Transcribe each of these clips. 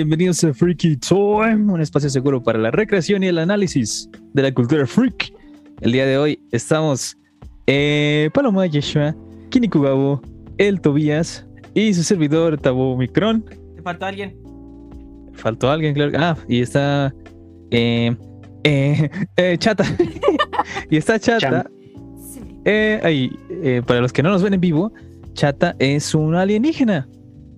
Bienvenidos a Freaky Time, un espacio seguro para la recreación y el análisis de la cultura freak. El día de hoy estamos eh, Paloma Yeshua, Kinikugabo, El Tobías y su servidor Tabo Micron. ¿Te faltó alguien? Faltó alguien, claro. Ah, y está eh, eh, eh, Chata. y está Chata. Eh, ahí, eh, para los que no nos ven en vivo, Chata es un alienígena.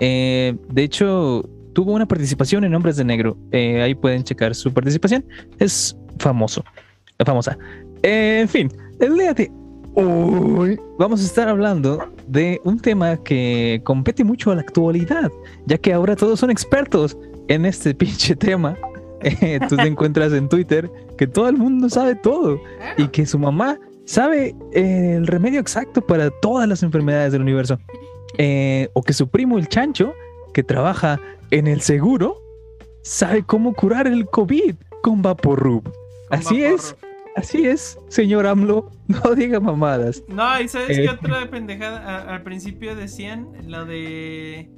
Eh, de hecho, tuvo una participación en Hombres de Negro. Eh, ahí pueden checar su participación. Es famoso. Famosa. En fin, el día de hoy vamos a estar hablando de un tema que compete mucho a la actualidad, ya que ahora todos son expertos en este pinche tema. Eh, tú te encuentras en Twitter que todo el mundo sabe todo y que su mamá sabe eh, el remedio exacto para todas las enfermedades del universo. Eh, o que su primo el chancho, que trabaja en el seguro, sabe cómo curar el COVID con Vaporrub. Así es, así es, señor AMLO, no diga mamadas. No, ¿y sabes Eh. qué otra pendejada? A- al principio decían lo de.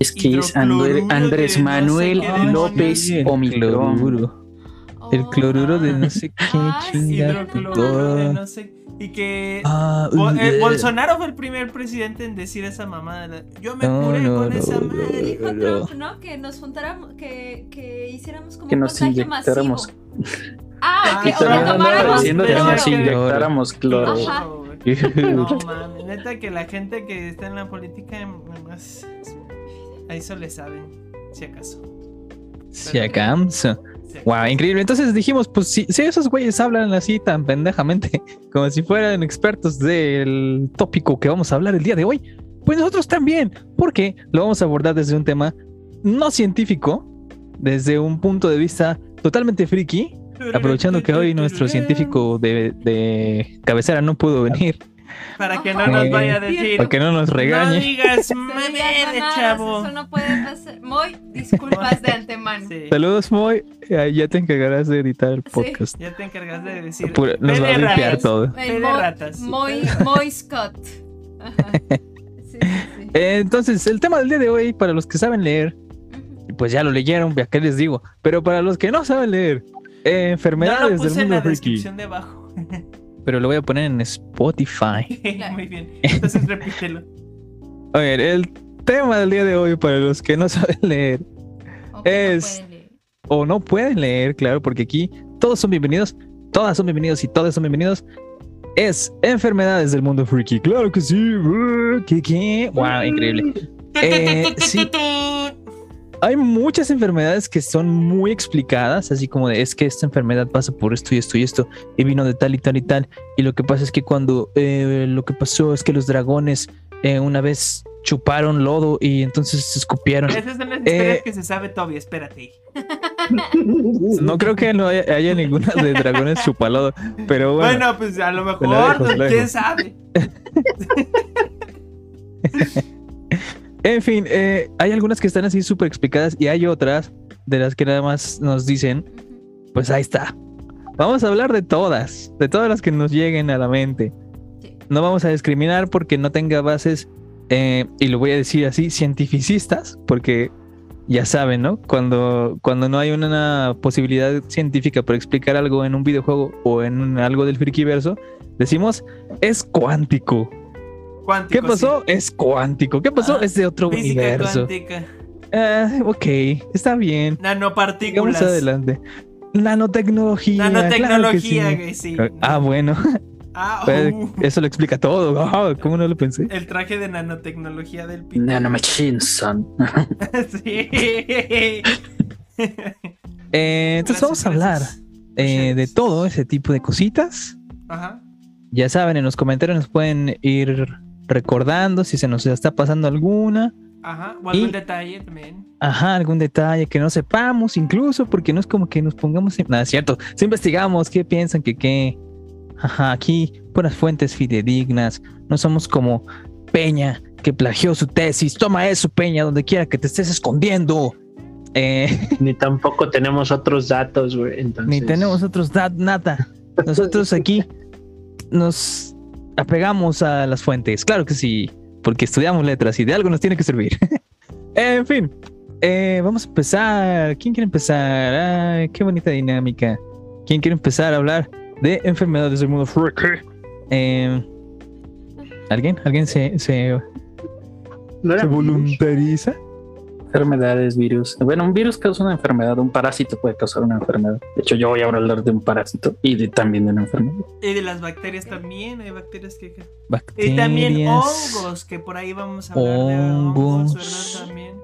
Es que es André- Andrés de no sé Manuel. López Omicron. El cloruro de no sé qué Ah, chinga. Hidrocloruro de no sé. Y que. Ah, Bo- eh, uh, Bolsonaro fue el primer presidente en decir esa mamada. Yo me No, curé no, con no, esa madre. Le dijo Trump, ¿no? Que nos juntáramos, que, que hiciéramos como Que un nos contagio inyectáramos. masivo. Ah, Ah, que, y o que tomáramos que nos inyectáramos cloro. Ajá. No mames, neta que la gente que está en la política más a eso le saben, si acaso. Si acaso. Wow, increíble. Entonces dijimos, pues si, esos güeyes hablan así tan pendejamente, como si fueran expertos del tópico que vamos a hablar el día de hoy, pues nosotros también, porque lo vamos a abordar desde un tema no científico, desde un punto de vista totalmente friki, aprovechando que hoy nuestro científico de cabecera no pudo venir, Para que no nos vaya a decir. para que no nos No regañe. digas digan mamere, mamadas, chavo. Eso no puede pasar. Muy disculpas de antemano. Sí, Saludos, Moy. Eh, Ya te encargarás de editar el Sí. podcast. ya te encargas de decir. Pura- nos va a "Ve de limpiar ratas". todo. El Moy- ratas. Moy, Moy Scott. Ajá. Sí, sí, sí. Eh, Entonces, el tema del día de hoy, para los que saben leer, pues ya lo leyeron, ya qué les digo. Pero para los que no saben leer, eh, No enfermedades lo puse del en la mundo freaky. descripción de abajo. Pero lo voy a poner en Spotify. Muy bien. Entonces repítelo. A ver, el tema del día de hoy, para los que no saben leer no Es- leer. o no pueden leer, claro, porque aquí todos son bienvenidos, todas son bienvenidos y todos son bienvenidos. Es enfermedades del mundo freaky. Claro que sí. ¿Qué, qué? Wow, increíble. Eh, sí. Hay muchas enfermedades que son muy explicadas, así como de es que esta enfermedad pasa por esto y esto y esto, y vino de tal y tal y tal. Y lo que pasa es que cuando eh, lo que pasó es que los dragones eh, una vez chuparon lodo y entonces se escupieron. Esas son las historias Eh, que se sabe Toby, espérate. No creo que no haya, haya ninguna de dragones chupalodo, pero bueno. Bueno, pues a lo mejor, dejo, la quién sabe. En fin, eh, hay algunas que están así súper explicadas y hay otras de las que nada más nos dicen, pues ahí está. Vamos a hablar de todas, de todas las que nos lleguen a la mente. Sí. No vamos a discriminar porque no tenga bases, eh, y lo voy a decir así, cientificistas, porque ya saben, ¿no? Cuando, cuando no hay una posibilidad científica para explicar algo en un videojuego o en algo del frikiverso, decimos, es cuántico. Cuántico, ¿Qué pasó? Es cuántico. ¿Qué pasó? Ah, es de otro universo. cuántica. Ah, ok, está bien. Nanopartículas. Sigamos adelante. Nanotecnología. Nanotecnología, claro que sí. sí. Ah, bueno. Ah, uh, Eso lo explica todo. Ah, ¿Cómo no lo pensé? el traje de nanotecnología del pito. Nanomachine, son. sí. Eh, entonces Gracias, vamos a hablar eh, de todo ese tipo de cositas. Ajá. Ya saben, en los comentarios nos pueden ir recordando si se nos está pasando alguna. Ajá. O algún Y- detalle también. Ajá, algún detalle que no sepamos, incluso porque no es como que nos pongamos. en- Nada, es cierto. Si investigamos qué piensan que qué. Ajá, aquí, puras fuentes fidedignas. No somos como Peña, que plagió su tesis. Toma eso, Peña, donde quiera que te estés escondiendo. Eh, Ni tampoco tenemos otros datos, güey. Entonces... ni tenemos otros dat nada. Nosotros aquí nos apegamos a las fuentes. Claro que sí, porque estudiamos letras y de algo nos tiene que servir. en fin, eh, vamos a empezar. ¿Quién quiere empezar? Ay, qué bonita dinámica. ¿Quién quiere empezar a hablar de enfermedades del mundo freaky? Eh, ¿Alguien? ¿Alguien se, se, No se voluntariza? Enfermedades, virus. Bueno, un virus causa una enfermedad, un parásito puede causar una enfermedad. De hecho, yo voy a hablar de un parásito y de, también de una enfermedad. Y de las bacterias también, hay bacterias que... Bacterias. Y también hongos, que por ahí vamos a hablar de hongos. ¿verdad? También.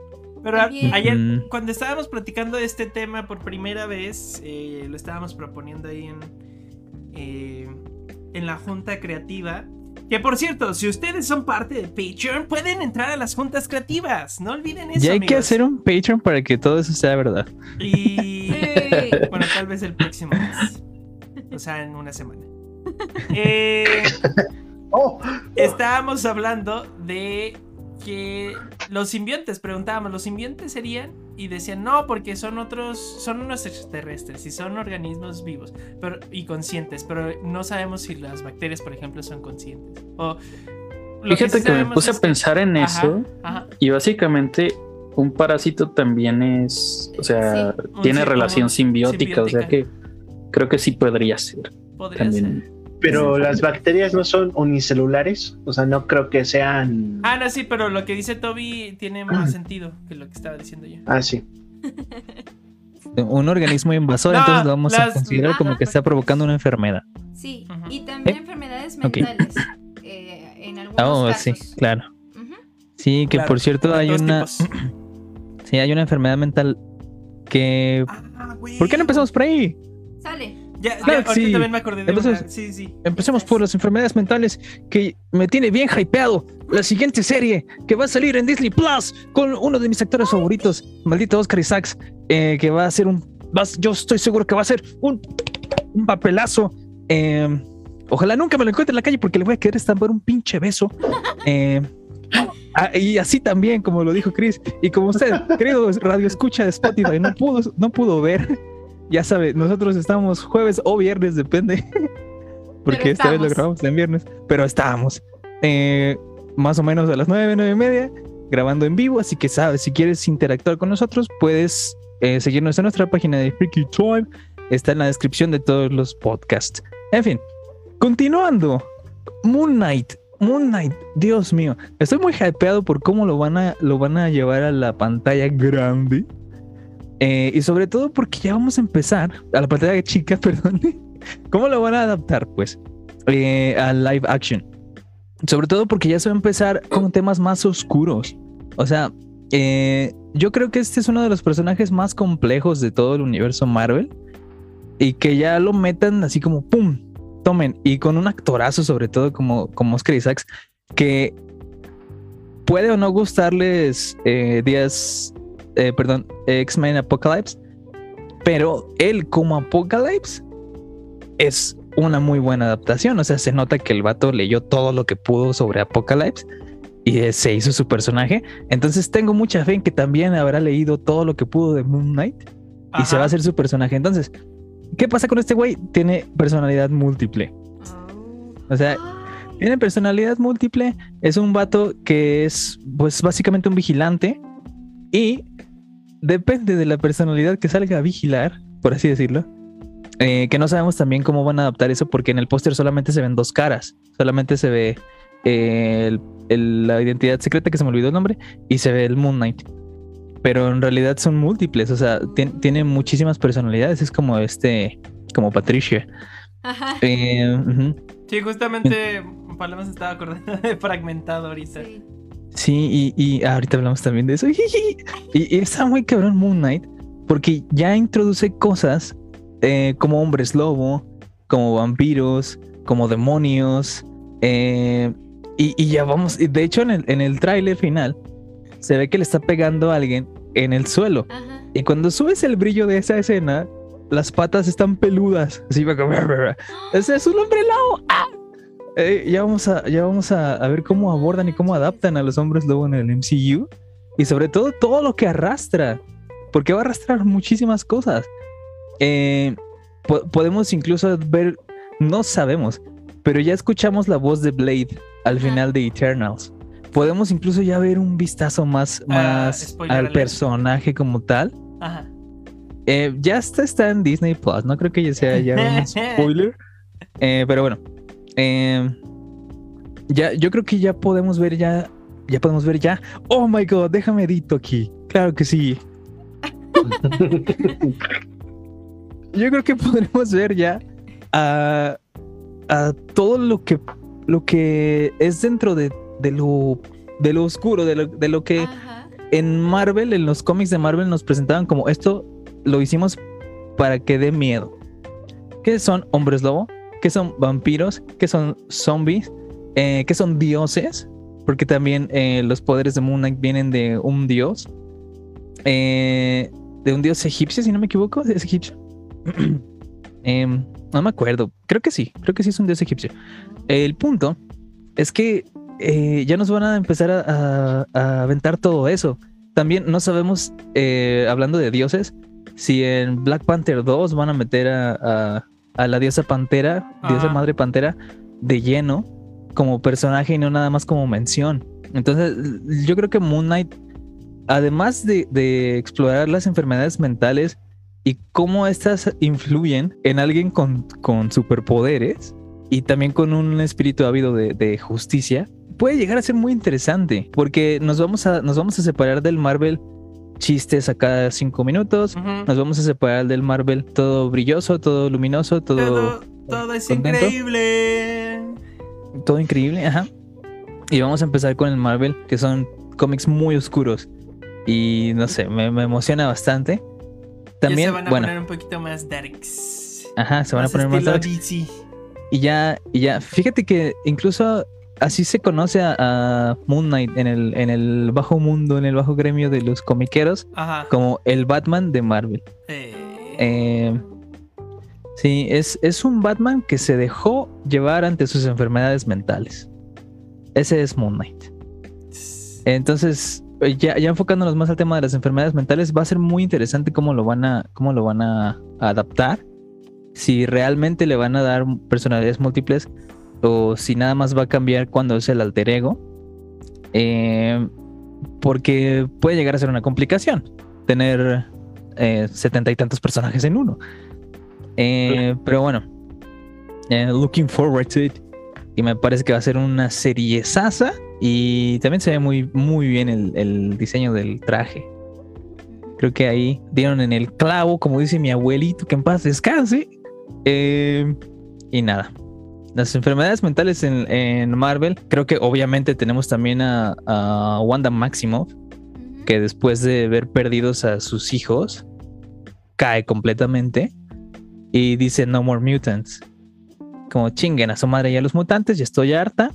Pero ayer, Mm. cuando estábamos platicando de este tema por primera vez, eh, lo estábamos proponiendo ahí en, eh, en la junta creativa. Que por cierto, si ustedes son parte de Patreon, pueden entrar a las juntas creativas. No olviden eso. Ya hay que hacer un Patreon para que todo eso sea verdad. Y Sí. bueno, tal vez el próximo mes. O sea, en una semana. Eh, Oh, estábamos hablando de que los simbiontes, preguntábamos, ¿los simbiontes serían? Y decían, no, porque son otros, son unos extraterrestres y son organismos vivos pero, y conscientes, pero no sabemos si las bacterias, por ejemplo, son conscientes. O, Fíjate que me puse a pensar en Ajá, eso ajá. y básicamente un parásito también es, o sea, Sí. Tiene sí- relación simbiótica, o sea que creo que sí podría ser podría ser. Pero las bacterias no son unicelulares, o sea, no creo que sean. Ah, no, sí, pero lo que dice Toby tiene más sentido que lo que estaba diciendo yo. Ah, sí. Un organismo invasor, No, entonces lo vamos a considerar como que está provocando una enfermedad. Sí, y también ¿Eh? enfermedades mentales. eh, en algunos Oh, casos. sí, claro. Sí, que Claro, por cierto hay una, tipos. sí, hay una enfermedad mental que... Ah. ¿Por qué no empezamos por ahí? Sale. Ya, Claro sí. también me acordé de Empecemos- una. Sí, sí. Empecemos por las enfermedades mentales que me tiene bien hypeado. La siguiente serie que va a salir en Disney Plus con uno de mis actores favoritos, maldito Oscar Isaacs, eh, que va a ser un. va- yo estoy seguro que va a ser un, un papelazo. Eh, ojalá nunca me lo encuentre en la calle porque le voy a querer estampar un pinche beso. Eh, ah, y así también, como lo dijo Chris, y como usted, querido radio escucha de Spotify, no pudo, no pudo ver. Ya sabe, nosotros estamos jueves o viernes, depende. Porque esta vez lo grabamos en viernes, pero estábamos eh, más o menos a las nueve, nueve y media, grabando en vivo. Así que sabes, si quieres interactuar con nosotros, puedes eh, seguirnos en nuestra página de Freaky Time. Está en la descripción de todos los podcasts. En fin, continuando, Moon Knight. Moon Knight, Dios mío, estoy muy hypeado por cómo lo van a, lo van a llevar a la pantalla grande. Eh, y sobre todo porque ya vamos a empezar a la pantalla chica, perdón. ¿Cómo lo van a adaptar, pues, eh, a live action? Sobre todo porque ya se va a empezar con temas más oscuros. O sea, eh, yo creo que este es uno de los personajes más complejos de todo el universo Marvel. Y que ya lo metan así como ¡pum! Tomen. Y con un actorazo, sobre todo como, como Oscar Isaacs, que puede o no gustarles eh, días, eh, perdón, X-Men Apocalypse, pero él como Apocalypse es una muy buena adaptación. O sea, se nota que el vato leyó todo lo que pudo sobre Apocalypse y eh, se hizo su personaje. Entonces tengo mucha fe en que también habrá leído todo lo que pudo de Moon Knight y se va a hacer su personaje. Entonces, ¿qué pasa con este güey? Tiene personalidad múltiple. O sea, Ah, tiene personalidad múltiple. Es un vato que es, pues, básicamente un vigilante. Y depende de la personalidad que salga a vigilar, por así decirlo. eh, que no sabemos también cómo van a adaptar eso, porque en el póster solamente se ven dos caras. Solamente se ve eh, el- el- la identidad secreta, que se me olvidó el nombre, y se ve el Moon Knight. Pero en realidad son múltiples, o sea, tien- tiene muchísimas personalidades. Es como este, como Patricia. Ajá. Eh. Sí, justamente Paloma se estaba acordando de fragmentado ahorita. Sí. Sí, y, y ahorita hablamos también de eso. Y, y está muy cabrón Moon Knight, porque ya introduce cosas eh, como hombres lobo, como vampiros, como demonios. eh, y, y ya vamos, y de hecho en el, en el tráiler final se ve que le está pegando a alguien en el suelo. Ajá. Y cuando subes el brillo de esa escena, las patas están peludas. Así va como... Ese es un hombre lobo. ¡Ah! Eh, ya vamos, a, ya vamos a, a ver cómo abordan y cómo adaptan a los hombres lobo en el MCU. Y sobre todo todo lo que arrastra. Porque va a arrastrar muchísimas cosas. Eh, po- podemos incluso ver, no sabemos, pero ya escuchamos la voz de Blade al final de Eternals. podemos incluso ya ver un vistazo más, Ah, más al personaje como tal. Ajá. Eh, ya está, está en Disney Plus, no creo que ya sea ya un spoiler. Eh, pero bueno, eh, ya, yo creo que ya podemos ver ya, ya podemos ver ya. Oh my god, déjame edito aquí. Claro que sí. Yo creo que podremos ver ya a, a todo lo que, lo que es dentro de, de lo, de lo oscuro, de lo, de lo que Ajá. en Marvel, en los cómics de Marvel, nos presentaban como esto lo hicimos para que dé miedo. ¿Qué son hombres lobo? ¿Qué son vampiros? ¿Qué son zombies? Eh, ¿Qué son dioses? Porque también eh, los poderes de Moon Knight vienen de un dios. Eh, de un dios egipcio, si no me equivoco. ¿Es egipcio? Em, no me acuerdo. Creo que sí. Creo que sí es un dios egipcio. El punto es que eh, ya nos van a empezar a, a- aventar todo eso. También no sabemos, hablando de dioses, si en Black Panther 2 van a meter a- a la diosa Pantera, diosa madre Pantera, de lleno como personaje y no nada más como mención. Entonces, yo creo que Moon Knight, además de, de explorar las enfermedades mentales y cómo estas influyen en alguien con, con superpoderes y también con un espíritu ávido de, de justicia, puede llegar a ser muy interesante porque nos vamos a, nos vamos a separar del Marvel chistes a cada cinco minutos. Nos vamos a separar del Marvel todo brilloso, todo luminoso, todo, Todo, todo es ¿Contento? increíble. todo increíble, ajá. Y vamos a empezar con el Marvel, que son cómics muy oscuros. Y no sé, me, me emociona bastante. ya También, se van a bueno, poner un poquito más darks. ajá, se van a poner más darks. DC. Y ya, y ya, fíjate que incluso así se conoce a, a Moon Knight en el, en el bajo mundo, en el bajo gremio de los comiqueros, Ajá. como el Batman de Marvel. Eh, Eh, sí, es, es un Batman que se dejó llevar ante sus enfermedades mentales. Ese es Moon Knight. Entonces, eh, ya, ya enfocándonos más al tema de las enfermedades mentales, va a ser muy interesante cómo lo van a, cómo lo van a adaptar. Si realmente le van a dar personalidades múltiples o si nada más va a cambiar cuando es el alter ego. Eh, porque puede llegar a ser una complicación tener eh, setenta y tantos personajes en uno. Eh, pero bueno, eh, looking forward to it. Y me parece que va a ser una serie sasa. Y también se ve muy, muy bien el, el diseño del traje. Creo que ahí dieron en el clavo, como dice mi abuelito, que en paz descanse. Eh, y nada. Las enfermedades mentales en, en Marvel, creo que obviamente tenemos también a, a Wanda Maximoff, que después de ver perdidos a sus hijos, cae completamente y dice No More Mutants. Como chinguen a su madre y a los mutantes, ya estoy harta.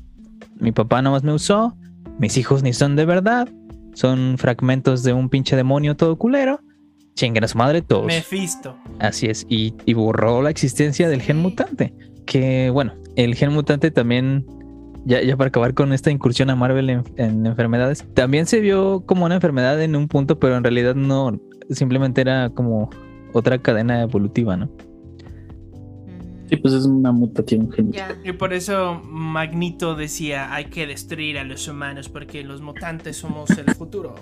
Mi papá nomás me usó, mis hijos ni son de verdad, son fragmentos de un pinche demonio todo culero. Chinguen a su madre todos. Mephisto. Así es, y, y borró la existencia del gen mutante. Que bueno, el gen mutante también, ya, ya para acabar con esta incursión a Marvel en, en enfermedades, también se vio como una enfermedad en un punto, pero en realidad no, simplemente era como otra cadena evolutiva, ¿no? Mm, Sí, pues es una mutación genética. Ya. Y por eso Magneto decía, hay que destruir a los humanos porque los mutantes somos el futuro.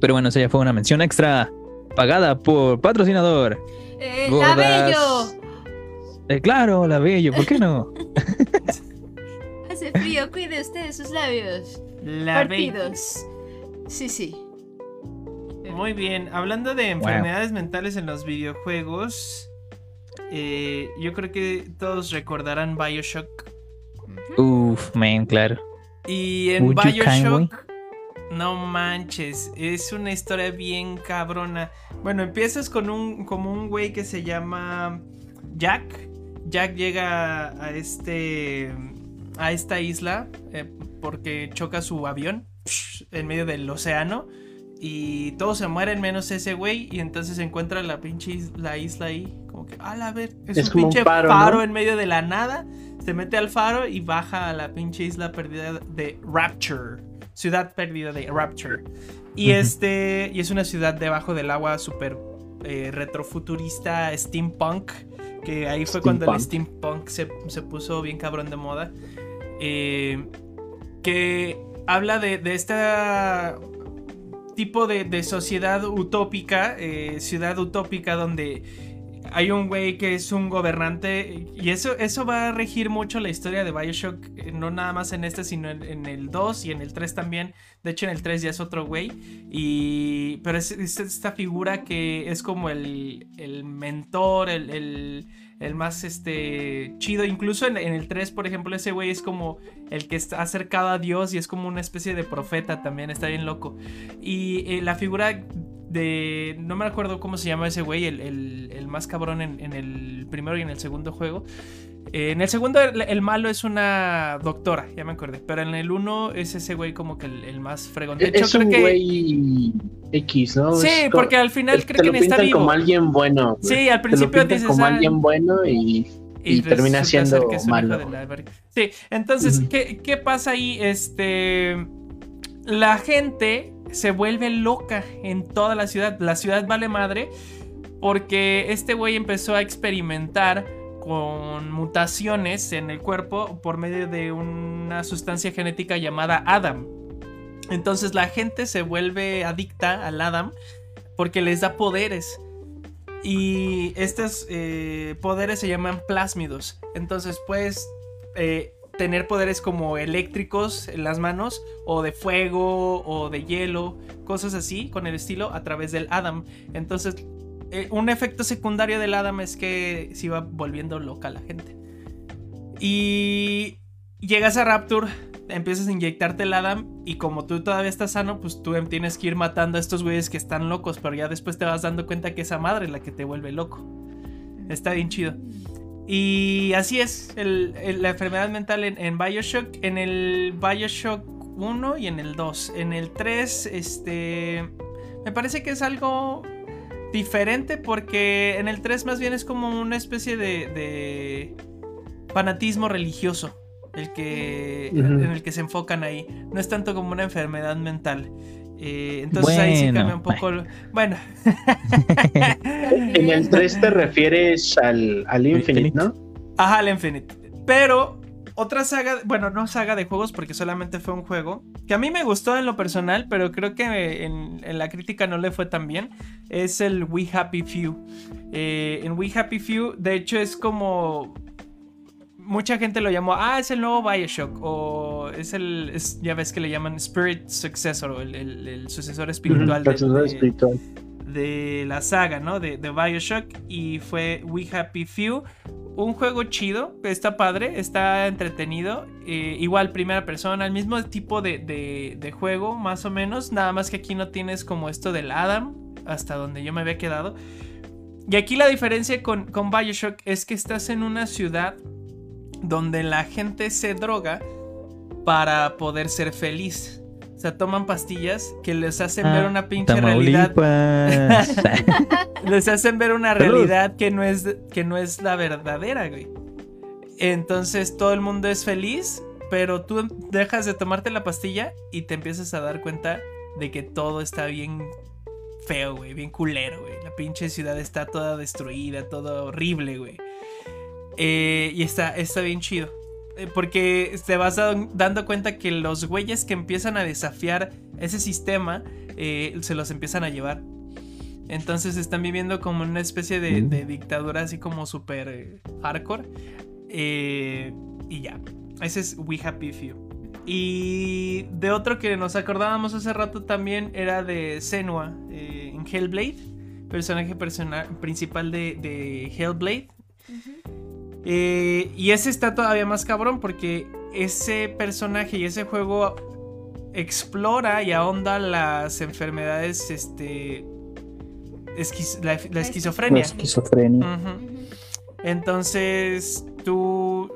Pero bueno, esa ya fue una mención extra pagada por patrocinador. Eh, Gordas. Eh, claro, la bello, ¿por qué no? Hace frío, cuide usted sus labios. La. Partidos. Sí, sí. Muy bien, hablando de enfermedades mentales en los videojuegos, eh, yo creo que todos recordarán Bioshock. Uf, man, claro. Y en Would? Bioshock, no manches, es una historia bien cabrona. Bueno, empiezas con un, como un güey que se llama Jack. Jack llega a este, a esta isla eh, porque choca su avión en medio del océano. Y todos se mueren menos ese güey. Y entonces se encuentra la pinche is- la isla ahí. Como que, a la ver, es, Es un pinche faro, en medio de la nada. Se mete al faro y baja a la pinche isla perdida de Rapture. Ciudad perdida de Rapture. Y este. Y es una ciudad debajo del agua súper eh, retrofuturista, steampunk. Que ahí fue cuando el steampunk se, se puso bien cabrón de moda. eh, que habla de, de este tipo de, de sociedad utópica, eh, ciudad utópica donde hay un güey que es un gobernante y eso, eso va a regir mucho la historia de Bioshock, eh, no nada más en este, sino en, el 2 y en el 3 también. De hecho, en el 3 ya es otro güey. Y, pero es, esta figura que es como el, el mentor, el, el, más este, chido. Incluso en, el 3, por ejemplo, ese güey es como el que está acercado a Dios y es como una especie de profeta también, está bien loco. Y eh, la figura de. No me acuerdo cómo se llama ese güey, el, más cabrón en, el primero y en el segundo juego. Eh, en el segundo, el, malo es una doctora, ya me acordé. Pero en el uno es ese güey como que el, más fregón. De hecho, es un güey X, ¿no? Sí, porque al final cree que está vivo. como alguien bueno. Sí, al principio dices. como ah, alguien bueno y. Y, termina siendo malo. Sí, entonces, ¿qué, ¿qué pasa ahí? Este. La gente se vuelve loca en toda la ciudad. La ciudad vale madre porque este güey empezó a experimentar con mutaciones en el cuerpo por medio de una sustancia genética llamada Adam. Entonces la gente se vuelve adicta al Adam porque les da poderes. Y estos eh, poderes se llaman plásmidos. Entonces, pues, eh, tener poderes como eléctricos en las manos o de fuego o de hielo, cosas así con el estilo a través del Adam. Entonces, eh, un efecto secundario del Adam es que se iba volviendo loca la gente. Y llegas a Rapture, empiezas a inyectarte el Adam y como tú todavía estás sano, pues tú tienes que ir matando a estos güeyes que están locos, pero ya después te vas dando cuenta que esa madre es la que te vuelve loco. Está bien chido. Y así es la enfermedad mental en, Bioshock. En el Bioshock 1 y en el 2. En el 3, este. Me parece que es algo diferente porque en el 3 más bien es como una especie de, fanatismo religioso el que, en el que se enfocan ahí. No es tanto como una enfermedad mental. Eh, entonces ahí sí cambia un poco. Bueno. en el 3 te refieres al, al Infinite, ¿no? Ajá, al Infinite. Pero otra saga, bueno, no saga de juegos porque solamente fue un juego, que a mí me gustó en lo personal, pero creo que en, la crítica no le fue tan bien, es el We Happy Few. Eh, en We Happy Few, de hecho, es como mucha gente lo llamó, ah, es el nuevo Bioshock, o es el, ya ves que le llaman Spirit Successor, o el, sucesor espiritual, de, la saga, ¿no? De, Bioshock, y fue We Happy Few, un juego chido, está padre, está entretenido, eh, igual primera persona, el mismo tipo de, de, juego, más o menos, nada más que aquí no tienes como esto del Adam, hasta donde yo me había quedado. Y aquí la diferencia con, con Bioshock es que estás en una ciudad donde la gente se droga para poder ser feliz. O sea, toman pastillas que les hacen ver ah, una pinche realidad. les hacen ver una realidad que no es que no es la verdadera, güey. Entonces todo el mundo es feliz, pero tú dejas de tomarte la pastilla y te empiezas a dar cuenta de que todo está bien feo, güey, bien culero, güey. La pinche ciudad está toda destruida, todo horrible, güey. Eh, y está, está bien chido. Eh, porque te vas dando cuenta que los güeyes que empiezan a desafiar ese sistema eh, se los empiezan a llevar. Entonces están viviendo como una especie de, mm. dictadura así como súper hardcore. y ya. Ese es We Happy Few. Y de otro que nos acordábamos hace rato también era de Senua en Hellblade. Personaje principal de, de Hellblade. Eh, y ese está todavía más cabrón porque ese personaje y ese juego explora y ahonda las enfermedades, este, la, esquizofrenia. Entonces tú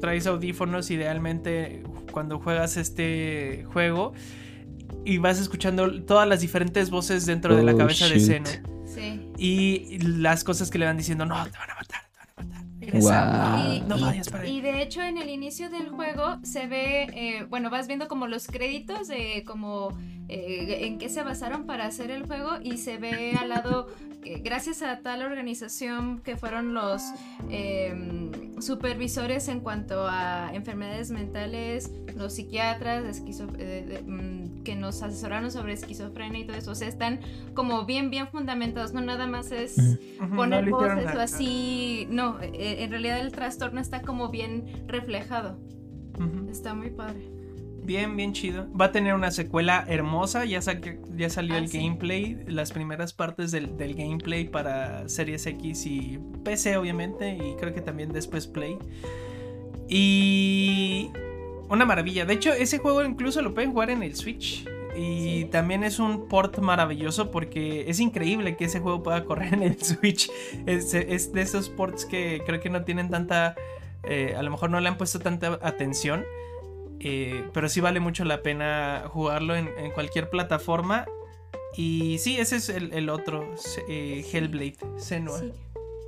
traes audífonos idealmente cuando juegas este juego y vas escuchando todas las diferentes voces dentro de la oh, cabeza de Zeno. Y las cosas que le van diciendo, no, te van a matar y, de hecho en el inicio del juego se ve, eh, bueno, vas viendo como los créditos de como eh, en qué se basaron para hacer el juego y se ve al lado, eh, gracias a tal organización que fueron los em, supervisores en cuanto a enfermedades mentales, los psiquiatras mm, que nos asesoraron sobre esquizofrenia y todo eso, o sea, están como bien, bien fundamentados, no nada más es poner voces o así, no, en realidad el trastorno está como bien reflejado. Está muy padre. Bien, bien chido. Va a tener una secuela hermosa. Ya, ya salió el ah, gameplay, las primeras partes del, gameplay para Series X y PC, obviamente. Y creo que también después Play. Y. Una maravilla. De hecho, ese juego incluso lo pueden jugar en el Switch. Y también es un port maravilloso porque es increíble que ese juego pueda correr en el Switch. Es, es de esos ports que creo que no tienen tanta. Eh, a lo mejor no le han puesto tanta atención. Eh, pero sí vale mucho la pena jugarlo en, cualquier plataforma. Y sí, ese es el, otro, eh, Hellblade, Senua.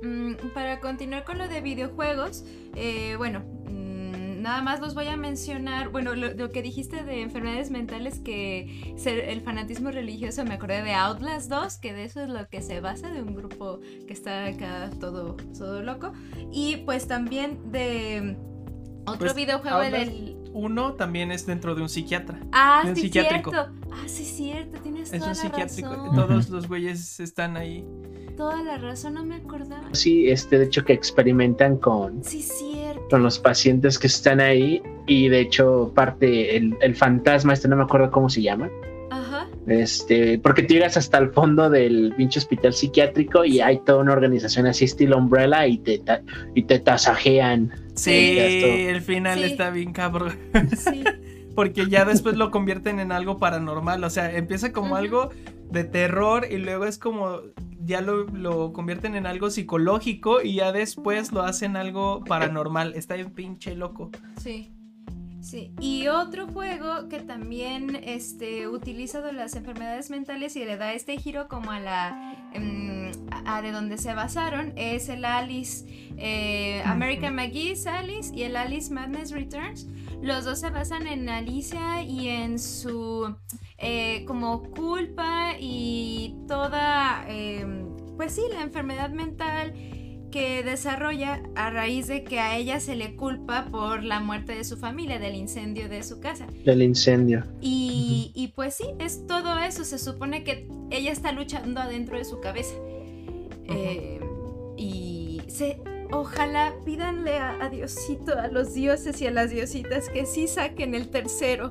Mm, para continuar con lo de videojuegos, eh, bueno, mm, nada más los voy a mencionar. Bueno, lo, que dijiste de enfermedades mentales, que el fanatismo religioso, me acordé de Outlast 2, que de eso es lo que se basa, de un grupo que está acá todo, todo loco. Y pues también de otro pues, videojuego del uno también es dentro de un psiquiatra. Ah, un sí, psiquiátrico. cierto. Ah, sí, cierto, tienes es toda un psiquiátrico. Todos los güeyes están ahí. Toda la razón, no me acordaba. Sí, este, de hecho que experimentan con, sí, cierto. con los pacientes que están ahí y de hecho parte el, el fantasma, este no me acuerdo cómo se llama, este, porque tú llegas hasta el fondo del pinche hospital psiquiátrico y hay toda una organización así estilo Umbrella y te, y te tasajean. Sí, el final está bien cabrón. Sí. porque ya después lo convierten en algo paranormal. O sea, empieza como algo de terror y luego es como ya lo, lo, convierten en algo psicológico y ya después lo hacen algo paranormal. Está bien pinche loco. Sí. Sí, y otro juego que también este, utiliza las enfermedades mentales y le da este giro como a la em, a de donde se basaron es el Alice eh, American McGee's Alice y el Alice Madness Returns. Los dos se basan en Alicia y en su eh, como culpa y toda em, pues sí la enfermedad mental que desarrolla a raíz de que a ella se le culpa por la muerte de su familia, del incendio de su casa. Del incendio. Y, pues sí, es todo eso. Se supone que ella está luchando adentro de su cabeza. Eh, y se, ojalá pídanle a, Diosito, a los dioses y a las diositas que sí saquen el tercero.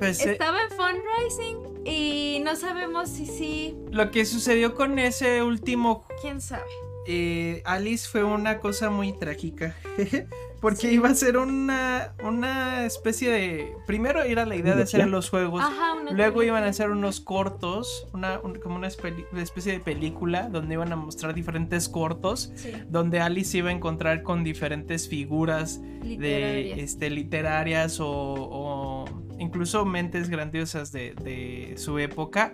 Pues, eh, Estaba en fundraising y no sabemos si sí. Lo que sucedió con ese último. ¿Quién sabe? Eh, Alice fue una cosa muy trágica. Porque iba a ser una, una especie de. Primero era la idea de hacer los juegos. luego iban a hacer unos cortos, una, como una especie de película donde iban a mostrar diferentes cortos. Donde Alice iba a encontrar con diferentes figuras literarias. de este, literarias o, incluso mentes grandiosas de, de su época.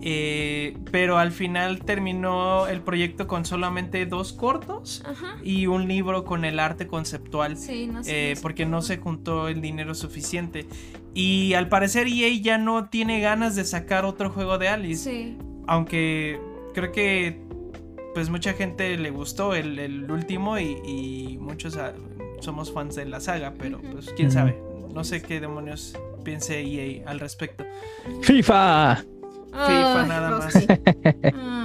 Eh, pero al final terminó el proyecto con solamente dos cortos y un libro con el arte conceptual. Eh, porque no se juntó el dinero suficiente. Y al parecer EA ya no tiene ganas de sacar otro juego de Alice. Aunque creo que pues mucha gente le gustó el, último y, muchos ah, somos fans de la saga, pero pues quién sabe. No sé qué demonios piense EA al respecto. FIFA. FIFA nada más.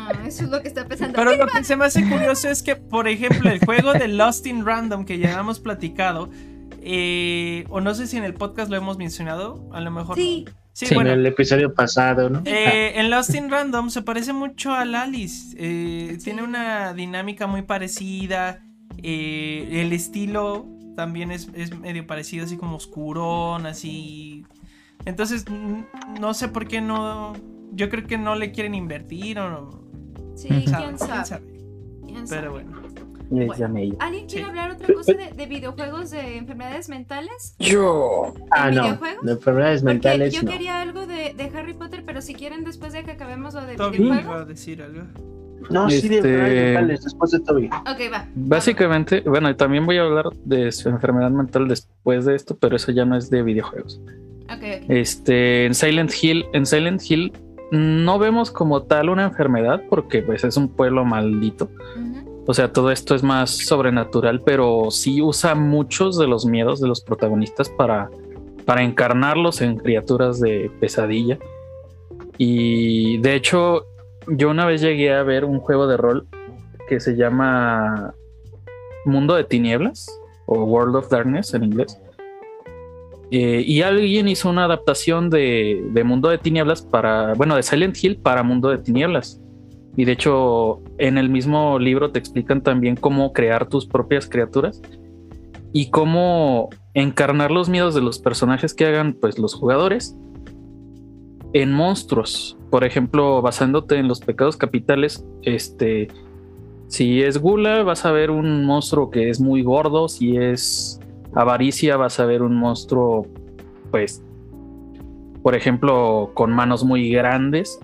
Ah, eso es lo que está pensando. Pero lo que se me hace curioso es que, por ejemplo, el juego de Lost in Random que ya hemos platicado, eh, o no sé si en el podcast lo hemos mencionado, a lo mejor. Sí. Sí, en el episodio pasado, ¿no? Eh, en Lost in Random se parece mucho al Alice. Eh, tiene una dinámica muy parecida. el estilo también es, es medio parecido, así como oscurón, así. Entonces, no sé por qué no yo creo que no le quieren invertir o no. Sí, quién sabe. Pero bueno. ¿Alguien quiere hablar otra cosa de, videojuegos de enfermedades mentales? Yo. Ah, no. De enfermedades mentales. yo quería algo de, Harry Potter, pero si quieren, después de que acabemos lo de Toby va a decir algo. No, sí, de este, enfermedades mentales, después de Toby. Ok, va. Básicamente, bueno, también voy a hablar de su enfermedad mental después de esto, pero eso ya no es de videojuegos. Este, en Silent Hill, en Silent Hill no vemos como tal una enfermedad porque pues es un pueblo maldito. O sea, todo esto es más sobrenatural, pero sí usa muchos de los miedos de los protagonistas para, para encarnarlos en criaturas de pesadilla. Y de hecho, yo una vez llegué a ver un juego de rol que se llama Mundo de Tinieblas o World of Darkness en inglés. Eh, y alguien hizo una adaptación de, de, Mundo de Tinieblas para, bueno, de Silent Hill para Mundo de Tinieblas. Y de hecho, en el mismo libro te explican también cómo crear tus propias criaturas y cómo encarnar los miedos de los personajes que hagan pues los jugadores en monstruos. Por ejemplo, basándote en los pecados capitales, este, si es gula, vas a ver un monstruo que es muy gordo. Si es avaricia, vas a ver un monstruo, pues, por ejemplo, con manos muy grandes.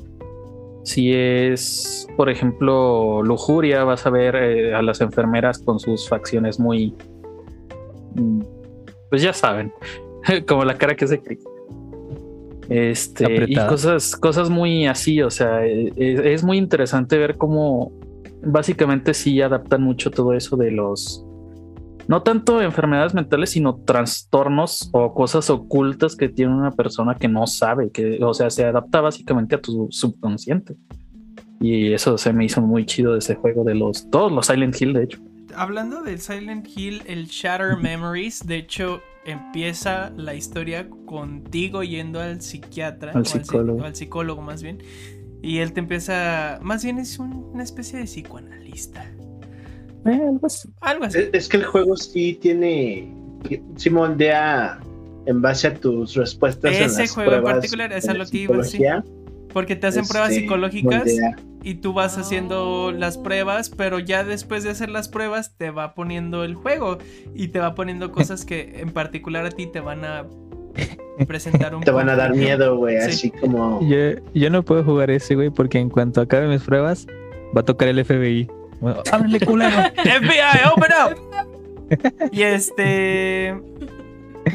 Si es, por ejemplo, lujuria, vas a ver eh, a las enfermeras con sus facciones muy, mm, pues ya saben, como la cara que se Chris. Este, y cosas, cosas muy así, o sea, es, e, es, muy interesante ver cómo básicamente sí adaptan mucho todo eso de los, no tanto enfermedades mentales, sino trastornos o cosas ocultas que tiene una persona que no sabe, que, o sea, se adapta básicamente a tu subconsciente. Y eso se me hizo muy chido de ese juego de los, todos los Silent Hill, de hecho. Hablando del Silent Hill, el Shatter Memories, de hecho, empieza la historia contigo yendo al psiquiatra, al psicólogo. Al, al, psicólogo más bien, y él te empieza, más bien es una especie de psicoanalista. Eh, algo así. Es, que el juego sí tiene, sí moldea en base a tus respuestas. Ese juego en particular es algo que iba Porque te hacen pruebas este, psicológicas y tú vas haciendo las pruebas, pero ya después de hacer las pruebas te va poniendo el juego y te va poniendo cosas que en particular a ti te van a presentar un Te van a dar miedo, güey, así como... Yo, no puedo jugar ese, güey, porque en cuanto acabe mis pruebas va a tocar el FBI. ¡Háblale, culero! ¡FBI, open up! y este...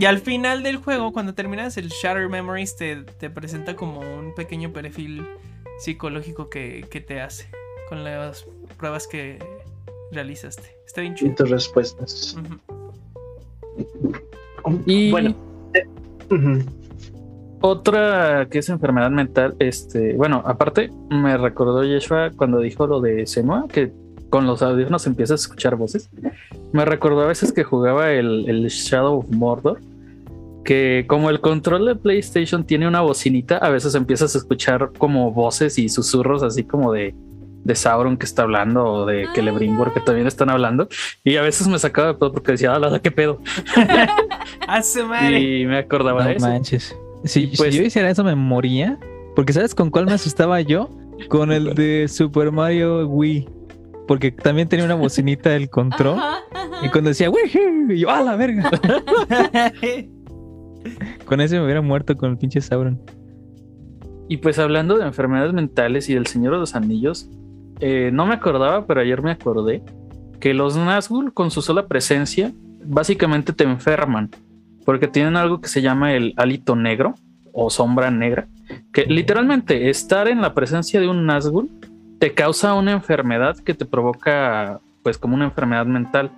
Y al final del juego, cuando terminas el Shatter Memories, te, te presenta como un pequeño perfil psicológico que, te hace con las pruebas que realizaste. Está bien chido. Y tus respuestas. Y bueno. Eh, otra que es enfermedad mental, este, bueno, aparte me recordó Yeshua cuando dijo lo de Senua, que con los audífonos empieza a escuchar voces. Me recordó a veces que jugaba el, el Shadow of Mordor que como el control de PlayStation tiene una bocinita, a veces empiezas a escuchar como voces y susurros así como de, de Sauron que está hablando o de Celebrimbor que también están hablando. Y a veces me sacaba de pedo porque decía, ah, qué pedo. Hace Y me acordaba de eso. manches. Si, pues, yo hiciera eso me moría. Porque ¿sabes con cuál me asustaba yo? Con el de Super Mario Wii. Porque también tenía una bocinita del control. Y cuando decía, Wii, yo, a la verga. Con ese me hubiera muerto con el pinche Sauron. Y pues hablando de enfermedades mentales y del Señor de los Anillos, eh, no me acordaba, pero ayer me acordé que los Nazgûl con su sola presencia básicamente te enferman, porque tienen algo que se llama el hálito negro o sombra negra, que literalmente estar en la presencia de un Nazgûl te causa una enfermedad que te provoca pues como una enfermedad mental,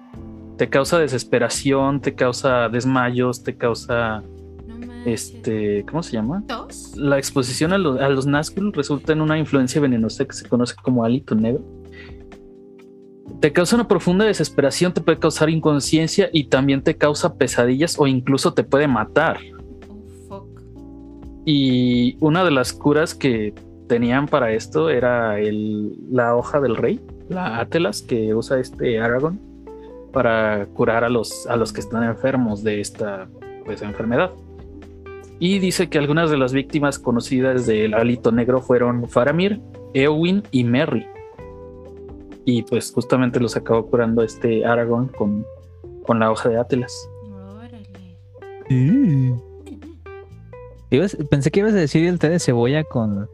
te causa desesperación, te causa desmayos, te causa este, ¿cómo se llama? La exposición a, los, a los Nazgûl resulta en una influencia venenosa que se conoce como hálito negro. Te causa una profunda desesperación, te puede causar inconsciencia y también te causa pesadillas o incluso te puede matar. Oh, y una de las curas que tenían para esto era el, la hoja del rey, la Atelas que usa este Aragón para curar a los, a los que están enfermos de esta pues, enfermedad. Y dice que algunas de las víctimas conocidas del hálito negro fueron Faramir, Eowyn y Merry. Y pues justamente los acabó curando este Aragorn con, con la hoja de Atlas. pensé que ibas a decir el té de cebolla con,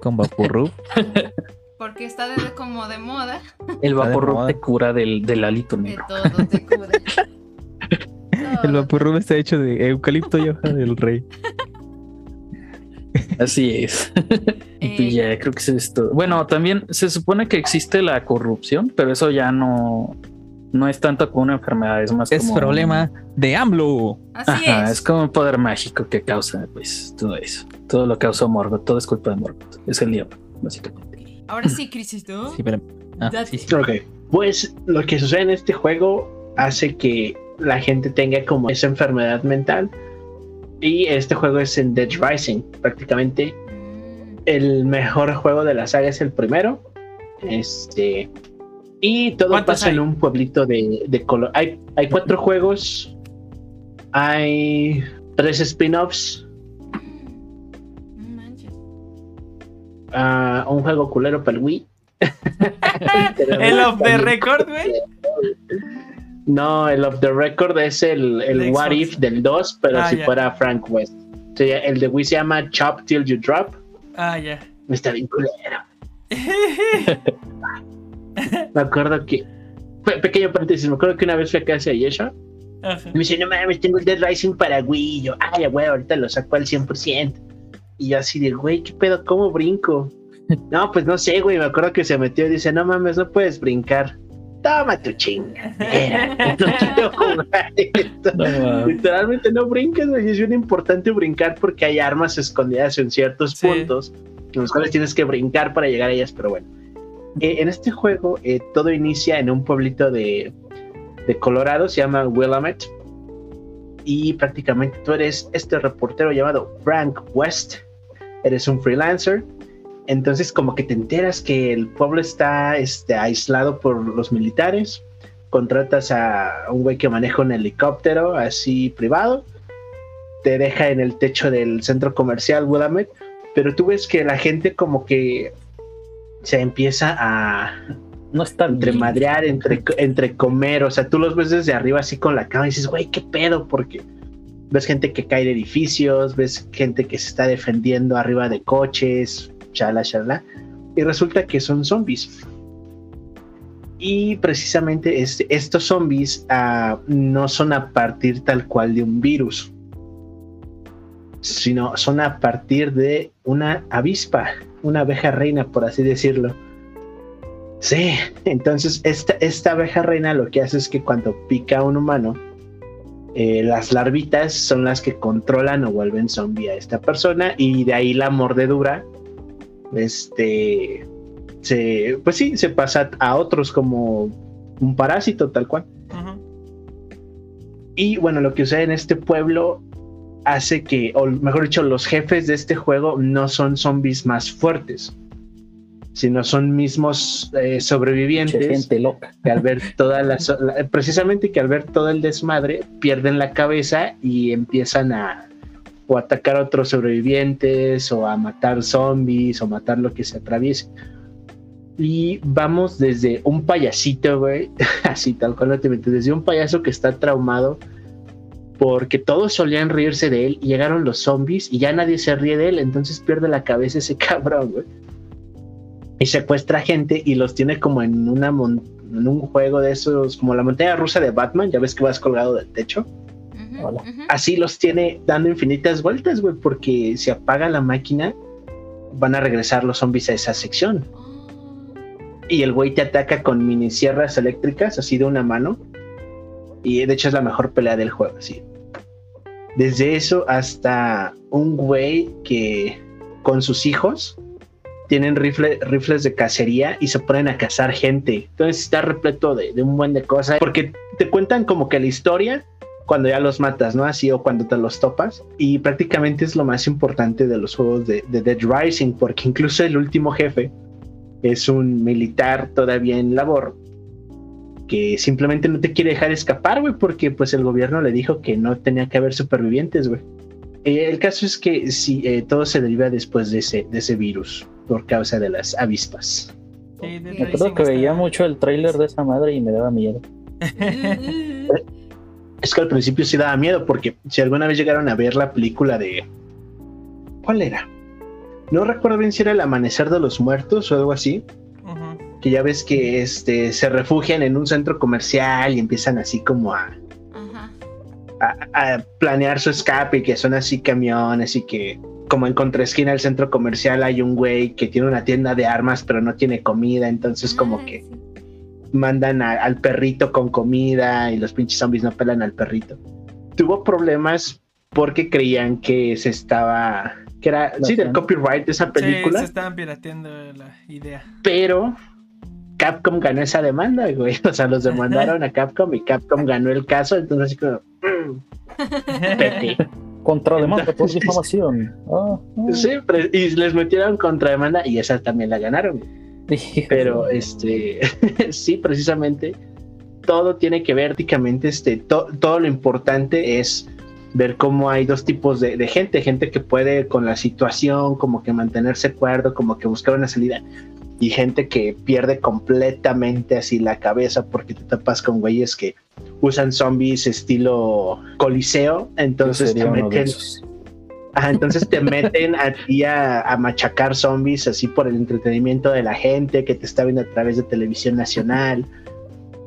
con Vaporru. Porque está de, como de moda. El Vaporru te cura del, del hálito negro. De todo te cura. El Vaporru está hecho de eucalipto y hoja del rey. Así es. y ya, creo que es esto. Bueno, también se supone que existe la corrupción, pero eso ya no, no es tanto como una enfermedad, es más es problema de AMLO. Así es. es. como un poder mágico que causa, pues, todo eso. Todo lo causó Morgoth, todo es culpa de Morgoth. Es el diablo, básicamente. Ahora sí, Crisis, ¿no? Sí, pero. Ah, sí, sí. Ok. Pues lo que sucede en este juego hace que la gente tenga como esa enfermedad mental. Y este juego es en Dead Rising, prácticamente. Mm. El mejor juego de la saga es el primero. Este y todo pasa en un pueblito de, de color. Hay, hay cuatro juegos. Hay tres spin-offs. Uh, un juego culero para el Wii. el of the record, güey. No, el of the record es el, el What If del 2, pero ah, si fuera Frank West. el de Wii se llama Chop Till You Drop. Ah, ya. Está bien culero. me acuerdo que. Pequeño paréntesis, me acuerdo que una vez fui a casa de Yesha. Y me dice, no mames, tengo el Dead Rising para Wii. Y yo, ay, güey, ahorita lo saco al 100%. Y yo así de, güey, ¿qué pedo? ¿Cómo brinco? no, pues no sé, güey. Me acuerdo que se metió y dice, no mames, no puedes brincar. Toma tu chinga. no quiero jugar esto. Literalmente no brinques, güey. Es bien importante brincar porque hay armas escondidas en ciertos puntos en los cuales tienes que brincar para llegar a ellas, pero bueno. Eh, en este juego eh, todo inicia en un pueblito de, Colorado, se llama Willamette. Y prácticamente tú eres este reportero llamado Frank West. Eres un freelancer. Entonces como que te enteras que el pueblo está este, aislado por los militares. Contratas a un güey que maneja un helicóptero así privado. Te deja en el techo del centro comercial Willamette. Pero tú ves que la gente como que se empieza a no está entre madrear, entre, entre comer, o sea, tú los ves desde arriba así con la cama y dices, güey, qué pedo, porque ves gente que cae de edificios, ves gente que se está defendiendo arriba de coches, chala, chala, y resulta que son zombies. Y precisamente este, estos zombies uh, no son a partir tal cual de un virus, sino son a partir de una avispa una abeja reina, por así decirlo. Sí, entonces esta, esta abeja reina lo que hace es que cuando pica a un humano, eh, las larvitas son las que controlan o vuelven zombie a esta persona y de ahí la mordedura, este, se, pues sí, se pasa a otros como un parásito tal cual. Y bueno, lo que sucede en este pueblo hace que, o mejor dicho, los jefes de este juego no son zombies más fuertes, sino son mismos eh, sobrevivientes gente loca. que al ver toda la, precisamente que al ver todo el desmadre pierden la cabeza y empiezan a o atacar a otros sobrevivientes o a matar zombies o matar lo que se atraviese. Y vamos desde un payasito, güey, así tal cual, desde un payaso que está traumado porque todos solían reírse de él y llegaron los zombies y ya nadie se ríe de él, entonces pierde la cabeza ese cabrón, güey. Y secuestra gente y los tiene como en, una en un juego de esos, como la montaña rusa de Batman, ya ves que vas colgado del techo. Así los tiene dando infinitas vueltas, güey, porque si apaga la máquina, van a regresar los zombies a esa sección. Y el güey te ataca con mini sierras eléctricas, así de una mano. Y de hecho es la mejor pelea del juego, sí. Desde eso hasta un güey que con sus hijos tienen rifles de cacería y se ponen a cazar gente. Entonces está repleto de, un buen de cosas. Porque te cuentan como que la historia cuando ya los matas, ¿no? Así o cuando te los topas. Y prácticamente es lo más importante de los juegos de, de Dead Rising, porque incluso el último jefe es un militar todavía en labor que simplemente no te quiere dejar escapar, güey, porque pues el gobierno le dijo que no tenía que haber supervivientes, güey. Eh, el caso es que sí, eh, todo se deriva después de ese, de ese virus por causa de las avispas. Me acuerdo que veía mucho el tráiler de esa madre y me daba miedo. es que al principio sí daba miedo porque si alguna vez llegaron a ver la película de... ¿Cuál era? No recuerdo bien si era El Amanecer de los Muertos o algo así que ya ves que este, se refugian en un centro comercial y empiezan así como a, a, planear su escape y que son así camiones y que como en contraesquina del centro comercial hay un güey que tiene una tienda de armas pero no tiene comida, entonces como ah, que mandan al perrito con comida y los pinches zombies no pelan al perrito. Tuvo problemas porque creían que se estaba que era sí del copyright de esa película. Sí, se estaban pirateando la idea. Pero Capcom ganó esa demanda, güey. O sea, los demandaron a Capcom y Capcom ganó el caso, entonces así como mm, Contrademanda por difamación. Ah, ah. Sí, y les metieron contrademanda y esa también la ganaron. Pero este, sí, precisamente todo tiene que ver, prácticamente, este, todo lo importante es ver cómo hay dos tipos de, gente, gente que puede con la situación como que mantenerse cuerdo, como que buscar una salida, y gente que pierde completamente así la cabeza porque te tapas con güeyes que usan zombies estilo coliseo, entonces te meten... entonces te meten a ti a, machacar zombies así por el entretenimiento de la gente que te está viendo a través de televisión nacional.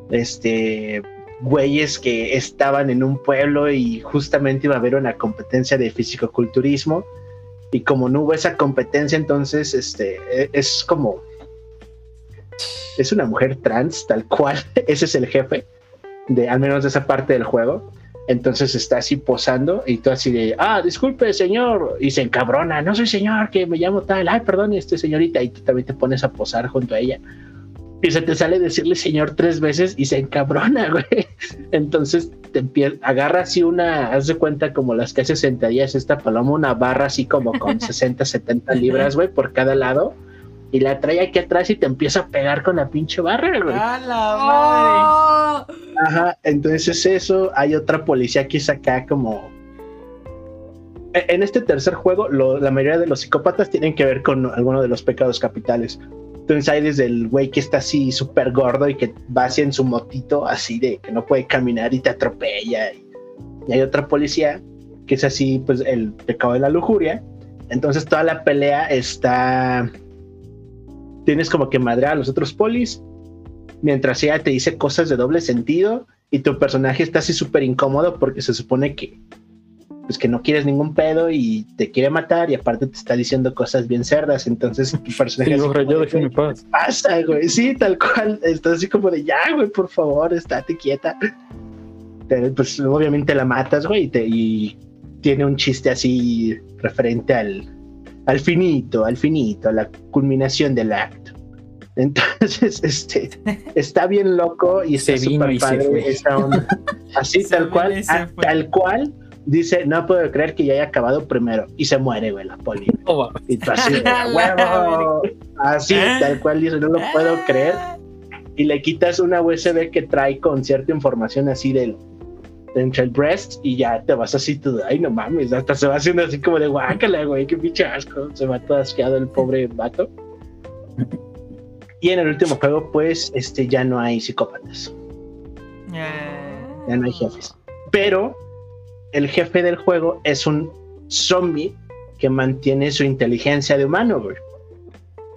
Este, güeyes que estaban en un pueblo y justamente iba a haber una competencia de fisicoculturismo y como no hubo esa competencia entonces este e, es como es una mujer trans tal cual. Ese es el jefe de al menos de esa parte del juego. Entonces está así posando y tú así de ah disculpe señor y se encabrona no soy señor que me llamo tal. Ay perdón este señorita y tú también te pones a posar junto a ella. Y se te sale decirle señor tres veces y se encabrona, güey. Entonces te agarra así una, haz de cuenta como las que hace sentadillas esta paloma, una barra así como con 60, 70 libras, güey, por cada lado. Y la trae aquí atrás y te empieza a pegar con la pinche barra, güey. ¡A la madre! Ajá, entonces eso, hay otra policía que es acá como e, en este tercer juego, la mayoría de los psicópatas tienen que ver con alguno de los pecados capitales. Entonces hay desde el güey que está así súper gordo y que va así en su motito, así de que no puede caminar y te atropella. Y, hay otra policía que es así, pues el pecado de la lujuria. Entonces toda la pelea está... Tienes como que madrear a los otros polis, mientras ella te dice cosas de doble sentido y tu personaje está así súper incómodo porque se supone que pues que no quieres ningún pedo y te quiere matar y aparte te está diciendo cosas bien cerdas, entonces tu personaje... Sí, paz. Pasa, güey, sí, tal cual, estás así como de, ya, güey, por favor, estate quieta. Pero pues obviamente la matas, güey, y, tiene un chiste así referente al, al finito, al finito, a la culminación del acto. Entonces, este, está bien loco y se vino y se fue. Así, tal cual, tal cual, dice, no puedo creer que ya haya acabado primero. Y se muere, güey, la poli. Oh, y así, así, tal cual dice, no lo puedo creer. Y le quitas una USB que trae con cierta información así del entre el breast y ya te vas así todo, ay no mames, hasta se va haciendo así como de guácala, güey, qué pinche asco, se va todo asqueado el pobre vato. Y en el último juego, pues, este, ya no hay psicópatas. Ya no hay jefes. Pero el jefe del juego es un zombie que mantiene su inteligencia de humano, güey.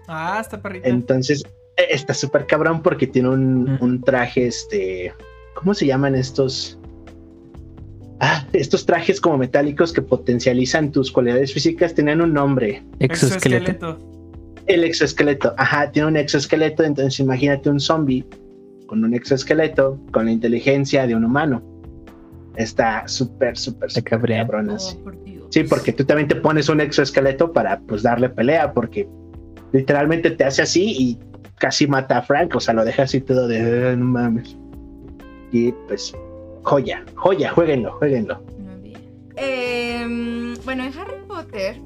Ah, está perrito. Entonces, e, está súper cabrón porque tiene un, traje, este. ¿Cómo se llaman estos? Ah, estos trajes como metálicos que potencializan tus cualidades físicas tienen un nombre. Exoesqueleto. El exoesqueleto, ajá, tiene un exoesqueleto, entonces imagínate un zombie con un exoesqueleto con la inteligencia de un humano está súper, súper, súper cabrón así. Oh, sí, porque tú también te pones un exoesqueleto para pues darle pelea, porque literalmente te hace así y casi mata a Frank, o sea, lo deja así todo de ah, no mames. Y pues, joya, joya, jueguenlo, jueguenlo. Em, bueno, en Harry Potter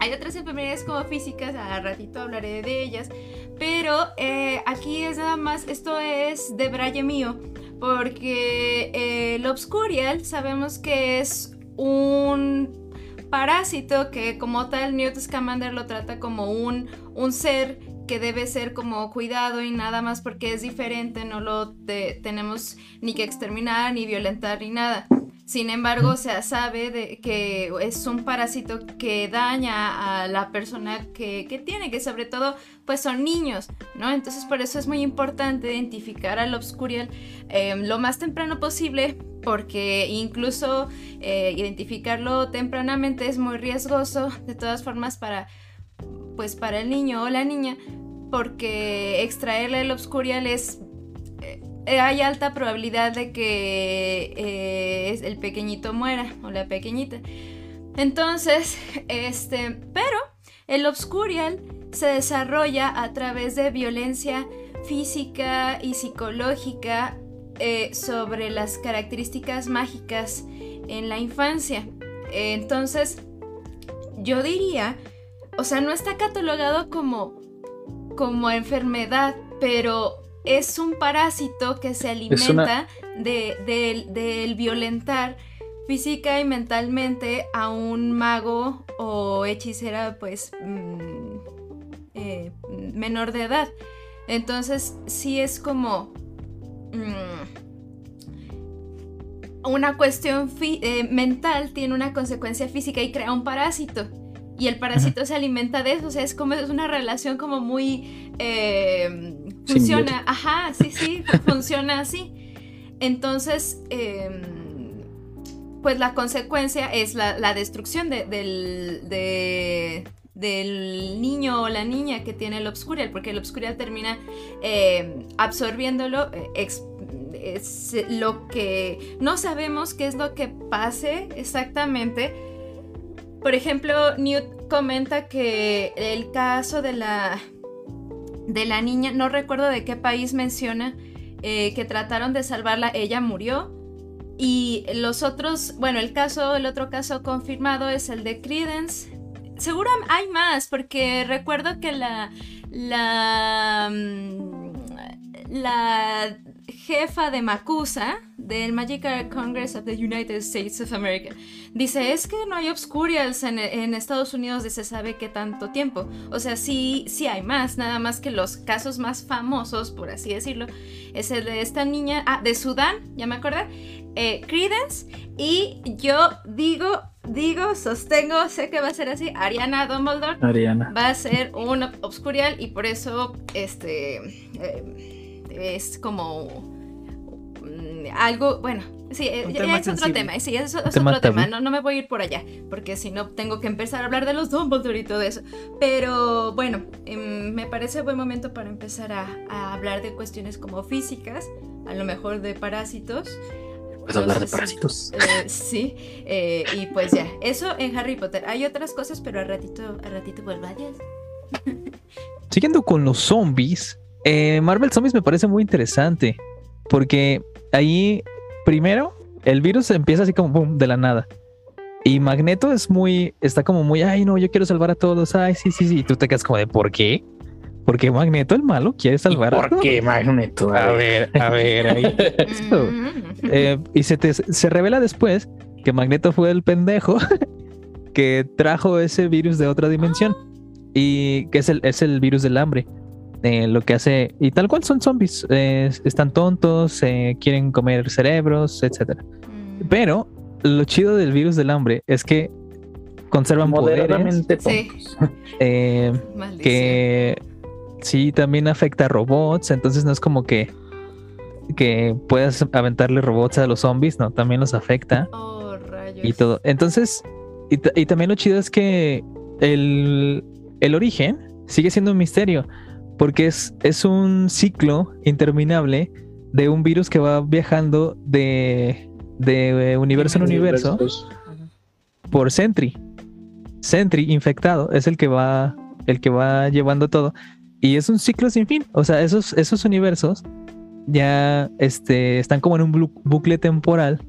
hay otras enfermedades como físicas, a ratito hablaré de ellas, pero eh, aquí es nada más, esto es de Braille mío, porque eh, el Obscurial sabemos que es un parásito que como tal Newt Scamander lo trata como un, un ser que debe ser como cuidado y nada más porque es diferente, no lo tenemos ni que exterminar, ni violentar, ni nada. Sin embargo, se sabe de que es un parásito que daña a la persona que, tiene, que sobre todo pues son niños, ¿no? Entonces por eso es muy importante identificar al obscurial em, lo más temprano posible porque incluso eh, identificarlo tempranamente es muy riesgoso de todas formas para pues para el niño o la niña porque extraerle el obscurial es eh, hay alta probabilidad de que eh, el pequeñito muera o la pequeñita. Entonces, este, pero el obscurial se desarrolla a través de violencia física y psicológica eh, sobre las características mágicas en la infancia. entonces, yo diría, o sea, no está catalogado como, como enfermedad, pero es un parásito que se alimenta del violentar física y mentalmente a un mago o hechicera pues mm, eh, menor de edad. Entonces sí es como mm, una cuestión eh, mental tiene una consecuencia física y crea un parásito. Y el parásito se alimenta de eso, o sea, es como es una relación como muy eh, Funciona, ajá, sí, sí, funciona así. Entonces, em, pues la consecuencia es la, destrucción del, del niño o la niña que tiene el obscurial, porque el obscurial termina em, absorbiéndolo. Eh, es lo que no sabemos qué es lo que pase exactamente. Por ejemplo, Newt comenta que el caso de la de la niña, no recuerdo de qué país menciona, eh, que trataron de salvarla, ella murió. Y los otros, bueno, el caso, el otro caso confirmado es el de Credence. Seguro hay más, porque recuerdo que la, la, mm, la jefa de Makusa, del Magical Congress of the United States of America, dice, es que no hay obscurials en, Estados Unidos desde sabe qué tanto tiempo. O sea, sí, sí hay más, nada más que los casos más famosos, por así decirlo, es el de esta niña, ah, de Sudán, ya me acordé, eh, Credence, y yo digo, digo, sostengo, sé que va a ser así, Ariana Dumbledore Ariana. va a ser un obscurial y por eso, este... Eh, es como mm, algo, bueno, sí, eh, ya, es otro tema, sí, es, otro tema, no, no, me voy a ir por allá, porque si no tengo que empezar a hablar de los Dumbledore y todo eso, pero bueno, em, me parece buen momento para empezar a, hablar de cuestiones como físicas, a lo mejor de parásitos. ¿Puedo hablar de parásitos? Eh, sí, eh, y pues ya, eso en Harry Potter. Hay otras cosas, pero al ratito, al ratito pues vayas. Siguiendo con los zombies, eh, Marvel Zombies me parece muy interesante porque ahí primero el virus empieza así como boom, de la nada. Y Magneto es muy, está como muy, ay no, yo quiero salvar a todos, ay sí, sí, sí. Y tú te quedas como de, ¿por qué? Porque Magneto, el malo, quiere salvar a todos. ¿Por qué Magneto? A ver, a ver, ahí. Eh, y se, se revela después que Magneto fue el pendejo que trajo ese virus de otra dimensión y que es el, es el virus del hambre. Eh, lo que hace, y tal cual son zombies, están tontos, quieren comer cerebros, etcétera. Mm. Pero lo chido del virus del hambre es que conservan poderes. Eh, que sí también afecta a robots, entonces no es como que que puedas aventarle robots a los zombies, no, también los afecta. Oh, y todo. Entonces, y, y, también lo chido es que el, el origen sigue siendo un misterio porque es, es un ciclo interminable de un virus que va viajando de, de universo en universo por Sentry. Sentry infectado es el que va el que va llevando todo y es un ciclo sin fin, o sea, esos esos universos ya este, están como en un bucle temporal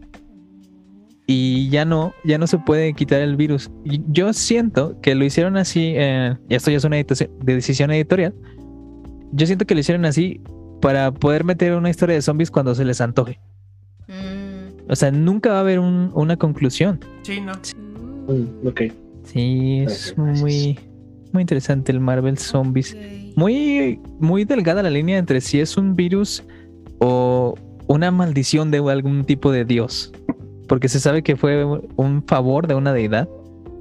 y ya no, ya no se puede quitar el virus. yo siento que lo hicieron así, eh, y esto ya es una decisión editorial, yo siento que lo hicieron así para poder meter una historia de zombies cuando se les antoje. Mm. O sea, nunca va a haber una conclusión. Sí, no. Mm, ok. Sí, es muy, muy interesante el Marvel Zombies. Muy, muy delgada la línea entre si es un virus o una maldición de algún tipo de dios. porque se sabe que fue un favor de una deidad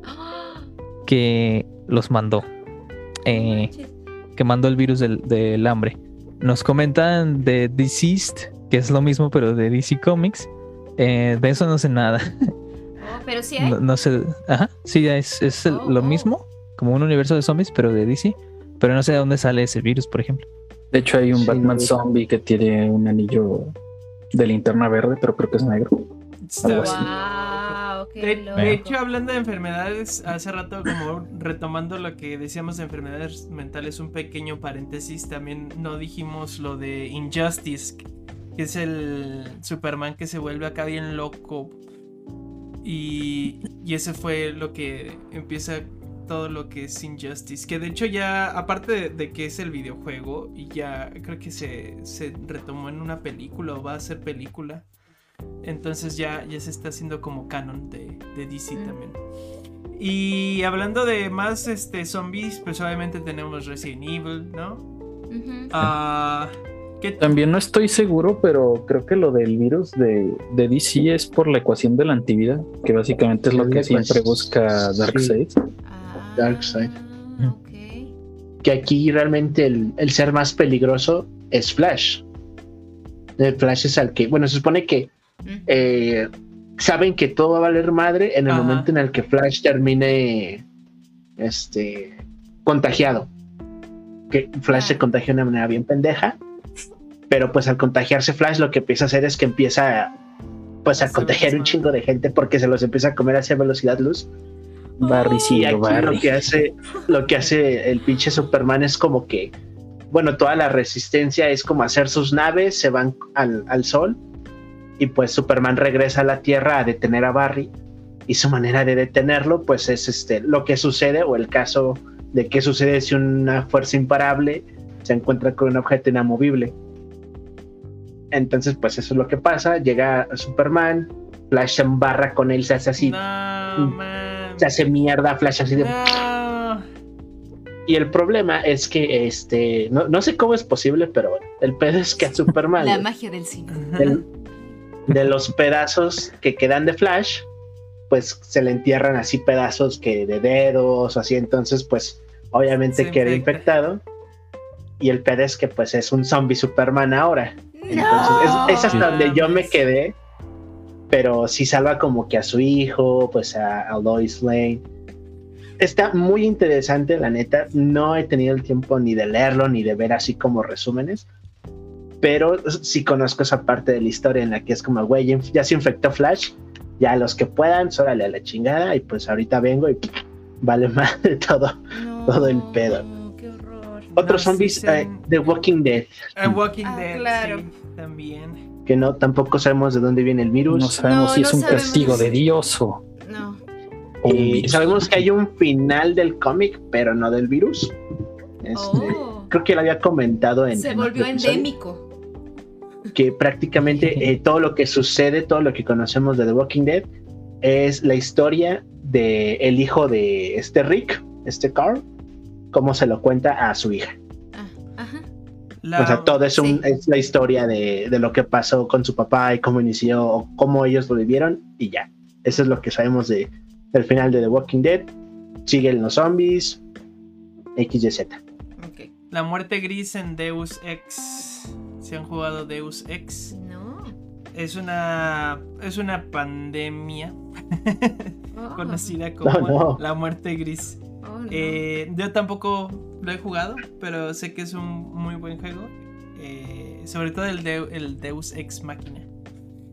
que los mandó. Eh, que mandó el virus del, hambre. Nos comentan de Deceased, que es lo mismo, pero de DC Comics. Eh, de eso no sé nada. Oh, pero sí hay. No, sé. Ajá, sí, es, es oh, lo oh. mismo, como un universo de zombies, pero de DC. Pero no sé de dónde sale ese virus, por ejemplo. De hecho, hay un Batman zombie que tiene un anillo de linterna verde, pero creo que es negro. De, hecho, hablando de enfermedades, hace rato como retomando lo que decíamos de enfermedades mentales, un pequeño paréntesis, también no dijimos lo de Injustice, que es el Superman que se vuelve acá bien loco. Y, y ese fue lo que empieza todo lo que es Injustice. Que de hecho ya, aparte de, que es el videojuego, y ya creo que se, se, retomó en una película o va a ser película. Entonces ya, ya se está haciendo como canon de, de DC mm. también. Y hablando de más este, zombies, pues obviamente tenemos Resident Evil, ¿no? Ah, también no estoy seguro, pero creo que lo del virus de, de, DC es por la ecuación de la antivida, que básicamente es lo que siempre busca Darkseid. Darkseid. Que aquí realmente el, ser más peligroso es Flash. El Flash es al que, bueno, se supone que eh, saben que todo va a valer madre en el momento en el que Flash termine este contagiado. Que Flash se contagia de una manera bien pendeja. Pero pues al contagiarse Flash lo que empieza a hacer es que empieza pues a contagiar un chingo de gente porque se los empieza a comer hacia velocidad luz. Barry sí, Lo que hace, lo que hace el pinche Superman es como que, bueno, toda la resistencia es como hacer sus naves, se van al, sol y pues Superman regresa a la Tierra a detener a Barry y su manera de detenerlo pues es este lo que sucede o el caso de qué sucede si una fuerza imparable se encuentra con un objeto inamovible. Entonces pues eso es lo que pasa, llega Superman, Flash se embarra con él, se hace así se hace mierda Flash así de... Y el problema es que, este, no, sé cómo es posible, pero bueno, el pedo es que a Superman... La magia del cine. de los pedazos que quedan de Flash, pues se le entierran así pedazos que de dedos, así, entonces pues obviamente queda infectado. Y el pedo es que pues es un zombie Superman ahora. Entonces es hasta donde yo me quedé pero sí salva como que a su hijo, pues a, Lois Lane. Está muy interesante, la neta. No he tenido el tiempo ni de leerlo ni de ver así como resúmenes, pero sí conozco esa parte de la historia en la que es como, güey, ya se infectó Flash, ya los que puedan, sórale a la chingada y pues ahorita vengo y vale más de todo, todo el pedo. Qué horror. Otros zombies, eh, The Walking Dead. The Walking ah, Dead, claro. sí, también que no tampoco sabemos de dónde viene el virus. No sabemos si es un castigo de Dios o. No. Y sabemos que hay un final del cómic, pero no del virus. Este, oh. Creo que lo había comentado en. Se volvió endémico. Que prácticamente eh, todo lo que sucede, todo lo que conocemos de The Walking Dead, es la historia de el hijo de este Rick, este Carl, cómo se lo cuenta a su hija o sea, todo es, es la historia de, lo que pasó con su papá y cómo inició o cómo ellos lo vivieron y ya. Eso es lo que sabemos de, del final de The Walking Dead. Siguen los zombies, XYZ. La muerte gris en Deus Ex. ¿Se han jugado Deus Ex? No. Es una, es una pandemia oh. conocida como la muerte gris. Oh, eh, yo tampoco lo he jugado, pero sé que es un muy buen juego. Eh, sobre todo el, el Deus Ex Máquina.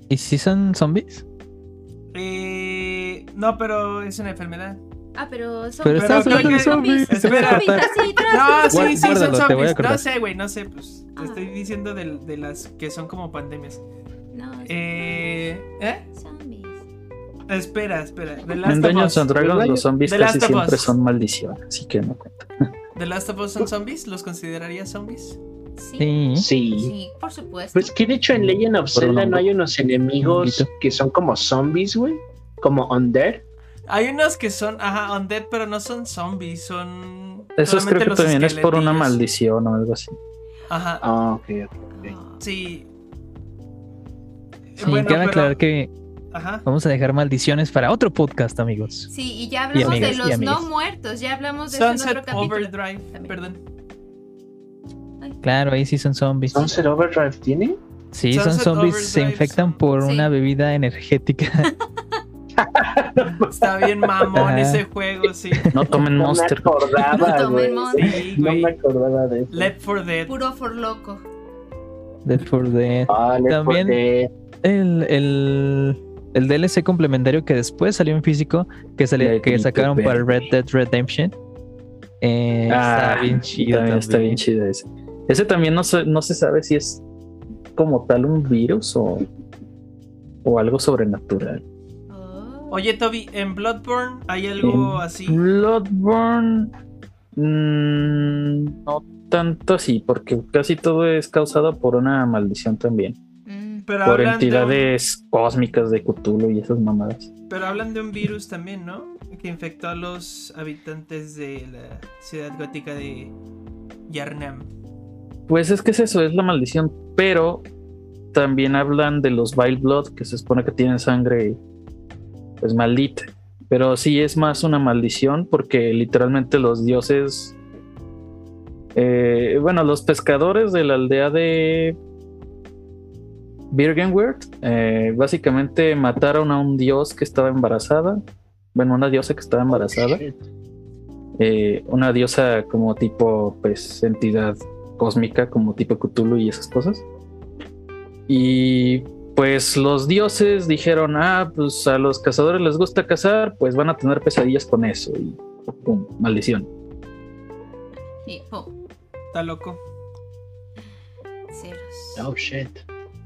¿Y si son zombies? Eh, no, pero es una enfermedad. Ah, pero son pero pero zombies. zombies. Espera. no, sí, sí, son zombies. No sé, güey, no sé. Pues te estoy ah. diciendo de, de, las que son como pandemias. No. Eh, ¿Eh? Zombies. Espera, espera. en Dungeons and Dragons los zombies casi siempre son maldiciones, así que no cuenta. ¿The Last of Us son zombies? ¿Los considerarías zombies? Sí. sí. por supuesto. Pues que de hecho en Legend of Zelda no hay unos enemigos que son como zombies, güey. Como undead. Hay unos que son, ajá, undead, pero no son zombies, son. Eso es creo que también es por una maldición o algo así. Ajá. Ah, ok, ok. Sí. Sí, bueno, cabe aclarar que Vamos a dejar maldiciones para otro podcast, amigos. Sí, y ya hablamos de los no muertos, ya hablamos de Sunset otro Overdrive, perdón. Claro, ahí sí son zombies. ¿Sunset Overdrive tiene? Sí, son zombies, se infectan por una bebida energética. Está bien mamón ese juego, sí. No tomen Monster. No me acordaba, no tomen Monster. Sí, no me acordaba de eso. Left for Dead. Puro for loco. Left for Dead. Ah, También El, el, el DLC complementario que después salió en físico, que, salió, que sacaron para Red Dead Redemption. Eh, ah, está bien chido. También, está bien chido ese. Ese también no se, no se sabe si es como tal un virus o, o algo sobrenatural. Oye, Toby, ¿en Bloodborne hay algo así? Bloodborne. Mm, no tanto así, porque casi todo es causado por una maldición también. Mm. por entidades cósmicas de Cthulhu y esas mamadas. Pero hablan de un virus también, ¿no? Que infectó a los habitantes de la ciudad gótica de Yarnam. Pues es que es eso, es la maldición, pero también hablan de los Vile Blood, que se supone que tienen sangre pues maldita. Pero sí es más una maldición porque literalmente los dioses, eh, bueno, los pescadores de la aldea de Birgenwert eh, básicamente mataron a un dios que estaba embarazada, bueno, una diosa que estaba embarazada, eh, una diosa como tipo, pues, entidad cósmica, como tipo Cthulhu y esas cosas. Y pues los dioses dijeron, ah, pues a los cazadores les gusta cazar, pues van a tener pesadillas con eso. Y pum, maldición. Y pum. Está loco. Ceros. Oh shit.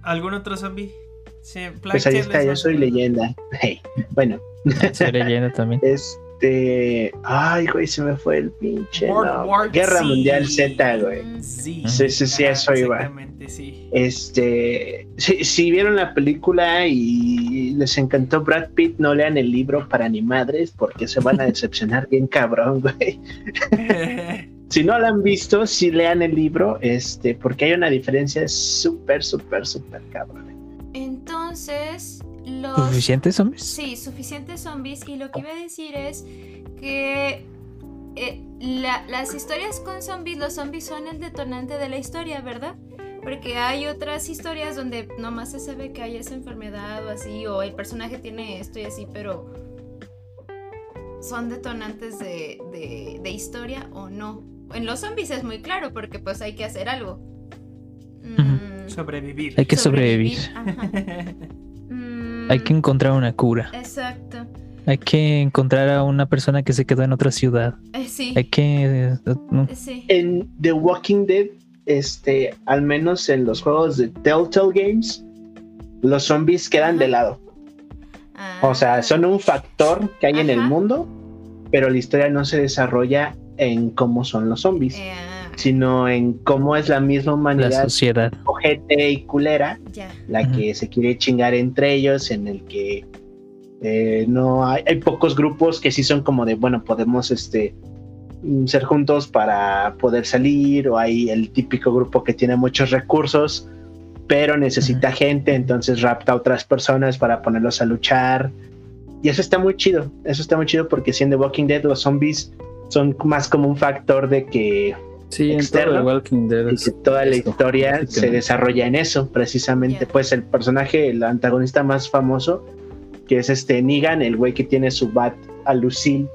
¿Algún otro zombie? Sí, pues ahí está, yo soy leyenda. Hey, bueno. Soy leyenda también. Es, este, ay, güey, se me fue el pinche. Guerra Mundial Z, güey. Sí, sí, sí, eso iba. Sí. Este, si, vieron la película y les encantó Brad Pitt, no lean el libro para ni madres porque se van a decepcionar bien cabrón, güey. si no lo han visto, sí lean el libro, este, porque hay una diferencia súper, súper, súper cabrón. Entonces, ¿Suficientes zombies? Sí, suficientes zombies. Y lo que iba a decir es que eh, las historias con zombies, los zombies son el detonante de la historia, ¿verdad? Porque hay otras historias donde nomás se sabe que hay esa enfermedad o así, o el personaje tiene esto y así, pero son detonantes de, historia o no. En los zombies es muy claro porque pues hay que hacer algo. Mm. Sobrevivir. Hay que sobrevivir. Hay que encontrar una cura. Exacto. Hay que encontrar a una persona que se quedó en otra ciudad. Eh, sí. Hay que. Eh, en The Walking Dead, este, al menos en los juegos de Telltale Games, los zombies quedan de lado. O sea, ah. son un factor que hay en el mundo, pero la historia no se desarrolla en cómo son los zombies. Eh, sino en cómo es la misma humanidad, la sociedad, ojete y culera, la que se quiere chingar entre ellos, en el que eh, no hay, hay, pocos grupos que sí son como de, bueno, podemos este mm, ser juntos para poder salir, o hay el típico grupo que tiene muchos recursos, pero necesita gente, entonces rapta a otras personas para ponerlos a luchar. Y eso está muy chido, eso está muy chido porque siendo Walking Dead los zombies son más como un factor de que Sí, externo, en Walking Dead y que toda la historia se desarrolla en eso, precisamente. Pues el personaje, el antagonista más famoso, que es este Negan, el güey que tiene su bat a Lucille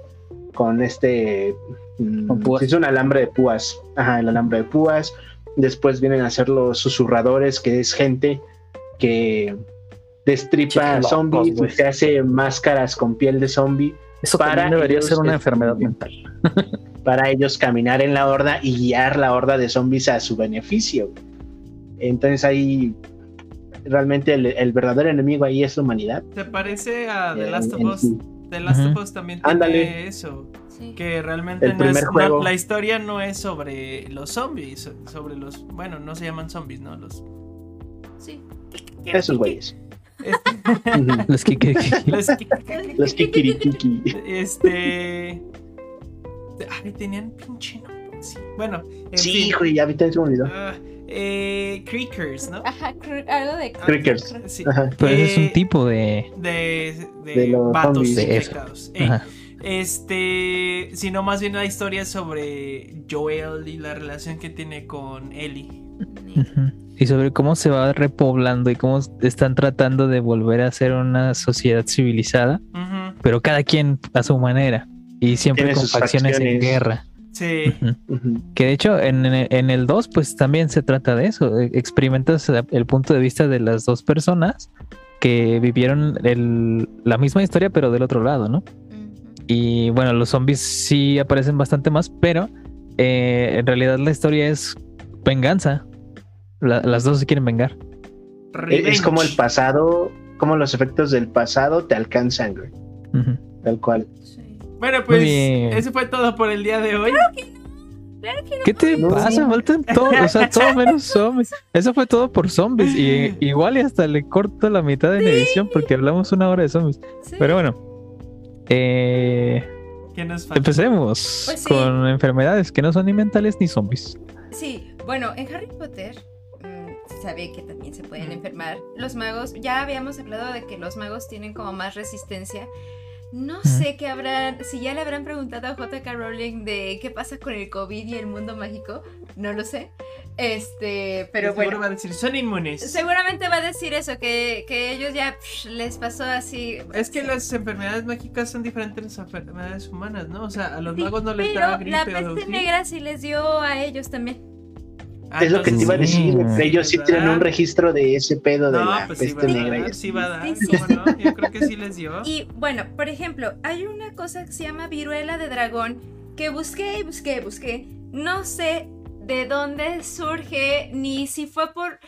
con este. Mm, es un alambre de púas. Ajá, el alambre de púas. Después vienen a ser los susurradores, que es gente que destripa zombies, y se hace máscaras con piel de zombie. Eso para debería ser una enfermedad mental. para ellos caminar en la horda y guiar la horda de zombies a su beneficio. Entonces ahí realmente el, verdadero enemigo ahí es la humanidad. ¿Te parece a The Last of Us? The Last of Us también tiene eso. Que realmente no es, la historia no es sobre los zombies, sobre los, bueno, no se llaman zombies, ¿no? Los Sí. Esos güeyes. los kikiriki. Los kikiriki. Este Ay, tenían pinche nombre. Sí. Bueno, sí, hijo, ya vi se me olvidó. Ah, eh, Creakers, ¿no? Ajá, algo de Creakers. Sí. Pero es un eh, tipo de. De, de, de vatos infectados. Este, sino más bien la historia sobre Joel y la relación que tiene con Ellie. Y sobre cómo se va repoblando y cómo están tratando de volver a ser una sociedad civilizada, pero cada quien a su manera y siempre con facciones, en guerra. Sí. Que de hecho en, en el 2 pues también se trata de eso, e, experimentas el punto de vista de las dos personas que vivieron el, la misma historia pero del otro lado, ¿no? Y bueno, los zombies sí aparecen bastante más, pero eh, en realidad la historia es venganza. las dos se quieren vengar. Es como el pasado, como los efectos del pasado te alcanzan, güey. Tal cual. Bueno, pues eso fue todo por el día de hoy. ¿Qué te pasa? Faltan todo, o sea, todo menos zombies. Eso fue todo por zombies. Y igual y hasta le corto la mitad en edición porque hablamos una hora de zombies. Pero bueno, eh, empecemos pues con enfermedades que no son ni mentales ni zombies. Sí, bueno, en Harry Potter mm, se sabe que también se pueden enfermar. Los magos, ya habíamos hablado de que los magos tienen como más resistencia no sé qué habrán, si ya le habrán preguntado a JK Rowling de qué pasa con el COVID y el mundo mágico, no lo sé. Este, pero bueno. va a decir, son inmunes. Seguramente va a decir eso, que, que ellos ya les pasó así. Es que las enfermedades mágicas son diferentes de las enfermedades humanas, ¿no? O sea, a los magos no les da gripe. La peste negra sí les dio a ellos también. Ah, es lo que te iba a decir. Ellos sí tienen un registro de ese pedo de la pues peste negra. Sí va a dar, no? Yo creo que sí les dio. Y bueno, por ejemplo, hay una cosa que se llama viruela de dragón que busqué y busqué, busqué. No sé de dónde surge ni si fue por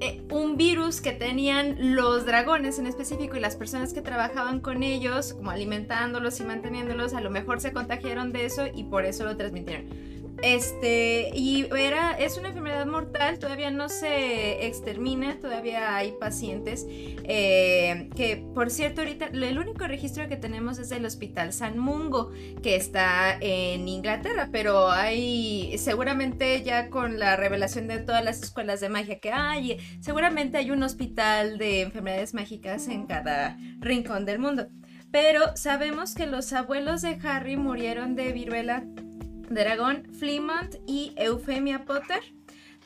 eh, un virus que tenían los dragones en específico y las personas que trabajaban con ellos, como alimentándolos y manteniéndolos, a lo mejor se contagiaron de eso y por eso lo transmitieron. Este, y era, es una enfermedad mortal, todavía no se extermina, todavía hay pacientes. Eh, que, por cierto, ahorita el único registro que tenemos es el Hospital San Mungo, que está en Inglaterra, pero hay, seguramente ya con la revelación de todas las escuelas de magia que hay, seguramente hay un hospital de enfermedades mágicas en cada rincón del mundo. Pero sabemos que los abuelos de Harry murieron de viruela Dragón Fleamont y Eufemia Potter.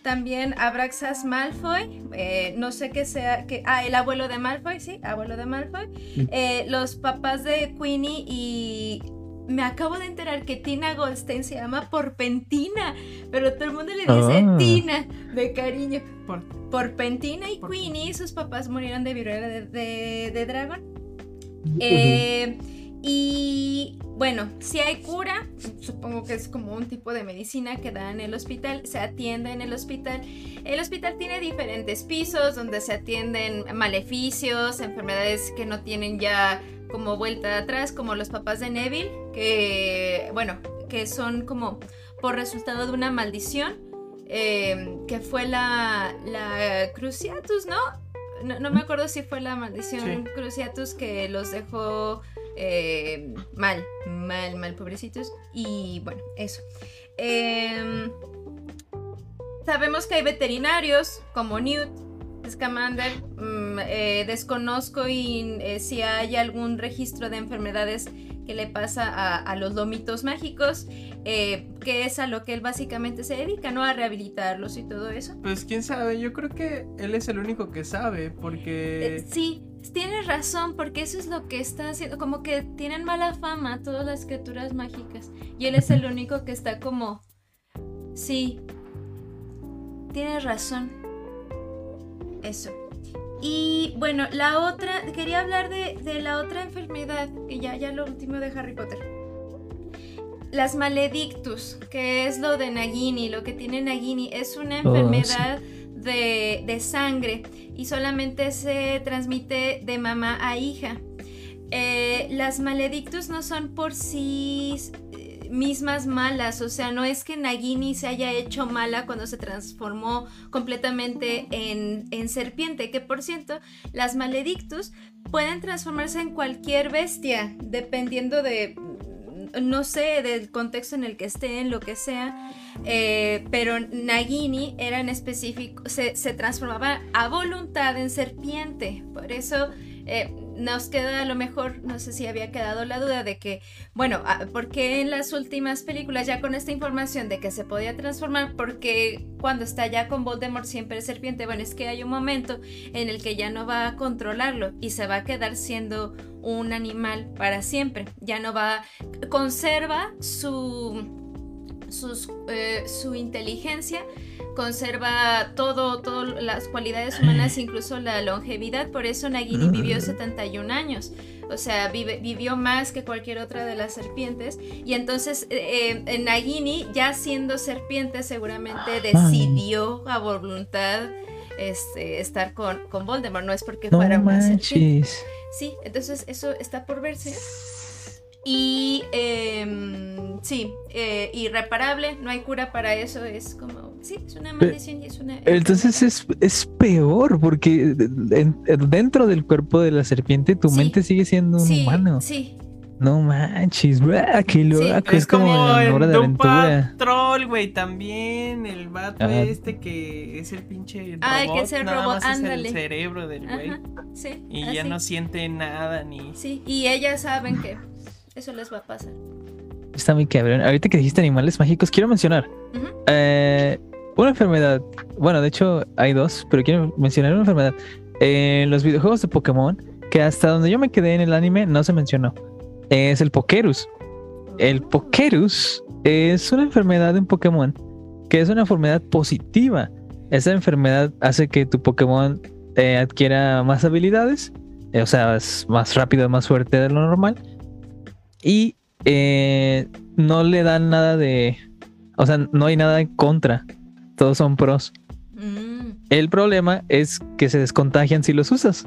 También Abraxas Malfoy, eh, no sé qué sea, que, ah, el abuelo de Malfoy, sí, abuelo de Malfoy. Eh, los papás de Queenie y me acabo de enterar que Tina Goldstein se llama Porpentina, pero todo el mundo le dice ah. Tina de cariño. Por, Porpentina y Queenie, sus papás murieron de viruela de, de, dragón. Eh, y bueno, si hay cura, supongo que es como un tipo de medicina que da en el hospital, se atiende en el hospital. El hospital tiene diferentes pisos donde se atienden maleficios, enfermedades que no tienen ya como vuelta atrás, como los papás de Neville, que, bueno, que son como por resultado de una maldición, em, que fue la, la Cruciatus, ¿no? ¿no? me acuerdo si fue la maldición Cruciatus que los dejó eh, mal, mal, mal, pobrecitos. Y bueno, eso. Em, sabemos que hay veterinarios como Newt, Scamander. Mm, eh, desconozco y, eh, si hay algún registro de enfermedades que le pasa a, los lomitos mágicos, que es a lo que él básicamente se dedica, ¿no? A rehabilitarlos y todo eso. Pues quién sabe, yo creo que él es el único que sabe, porque... sí, Tienes razón, porque eso es lo que está haciendo, como que tienen mala fama todas las criaturas mágicas. Y él es el único que está como, sí, tienes razón. Eso. Y bueno, la otra, quería hablar de, la otra enfermedad, que ya, ya lo último de Harry Potter. Las maledictus, que es lo de Nagini, lo que tiene Nagini, es una oh, enfermedad de, sangre y solamente se transmite de mamá a hija. Eh, las maledictus no son por sí eh, mismas malas, o sea, no es que Nagini se haya hecho mala cuando se transformó completamente en, en serpiente, que por cierto, las maledictus pueden transformarse en cualquier bestia, dependiendo de no sé del contexto en el que esté, en lo que sea, eh, pero Nagini era en específico, se, se, transformaba a voluntad en serpiente. Por eso eh, nos queda a lo mejor, no sé si había quedado la duda de que, bueno, ah, ¿por qué en las últimas películas ya con esta información de que se podía transformar? Porque cuando está ya con Voldemort siempre serpiente, bueno, es que hay un momento en el que ya no va a controlarlo y se va a quedar siendo un animal para siempre, ya no va, conserva su, eh, su inteligencia, conserva todo, todas las cualidades humanas, incluso la longevidad. Por eso Nagini vivió 71 años. O sea, vivió más que cualquier otra de las serpientes. Y entonces eh, eh, Nagini, ya siendo serpiente, seguramente decidió a voluntad este, estar con, con Voldemort. No es porque fuera una serpiente. Sí, entonces eso está por verse. Y em, sí, eh, irreparable, no hay cura para eso, es como, sí, es una maldición y es una... Entonces es, es peor, porque dentro del cuerpo de la serpiente tu mente sigue siendo un humano. Sí. No manches, qué loco, es, como, la hora de aventura. Patrol, güey, también el vato este que es el pinche robot, ah, que es el robot, ándale. el cerebro del güey. Sí. Y ya no siente nada ni Sí, y ellas saben que eso les va a pasar. Está muy cabrón. Ahorita que dijiste animales mágicos, quiero mencionar eh, una enfermedad. Bueno, de hecho hay dos, pero quiero mencionar una enfermedad. En los videojuegos de Pokémon, que hasta donde yo me quedé en el anime no se mencionó, es el Pokerus. El Pokerus es una enfermedad en Pokémon que es una enfermedad positiva. Esa enfermedad hace que tu Pokémon eh, adquiera más habilidades, o sea, es más rápido, más fuerte de lo normal y eh, no le dan nada de. O sea, no hay nada en contra. Todos son pros. Mm. El problema es que se descontagian si los usas.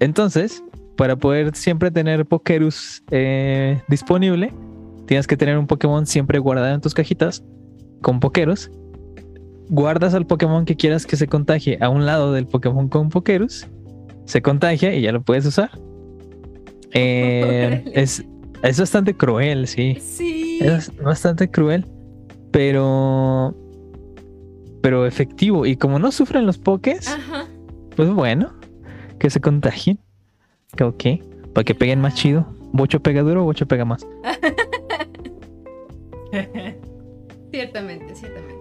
Entonces, para poder siempre tener Pokerus eh, disponible, tienes que tener un Pokémon siempre guardado en tus cajitas con Pokerus. Guardas al Pokémon que quieras que se contagie a un lado del Pokémon con Pokerus. Se contagia y ya lo puedes usar. Eh, es, es bastante cruel, sí. Sí. Es bastante cruel, pero. Pero efectivo. Y como no sufren los pokés, pues bueno, que se contagien. Ok, para que peguen más chido. ¿Bocho pega duro o bocho pega más? ciertamente, ciertamente.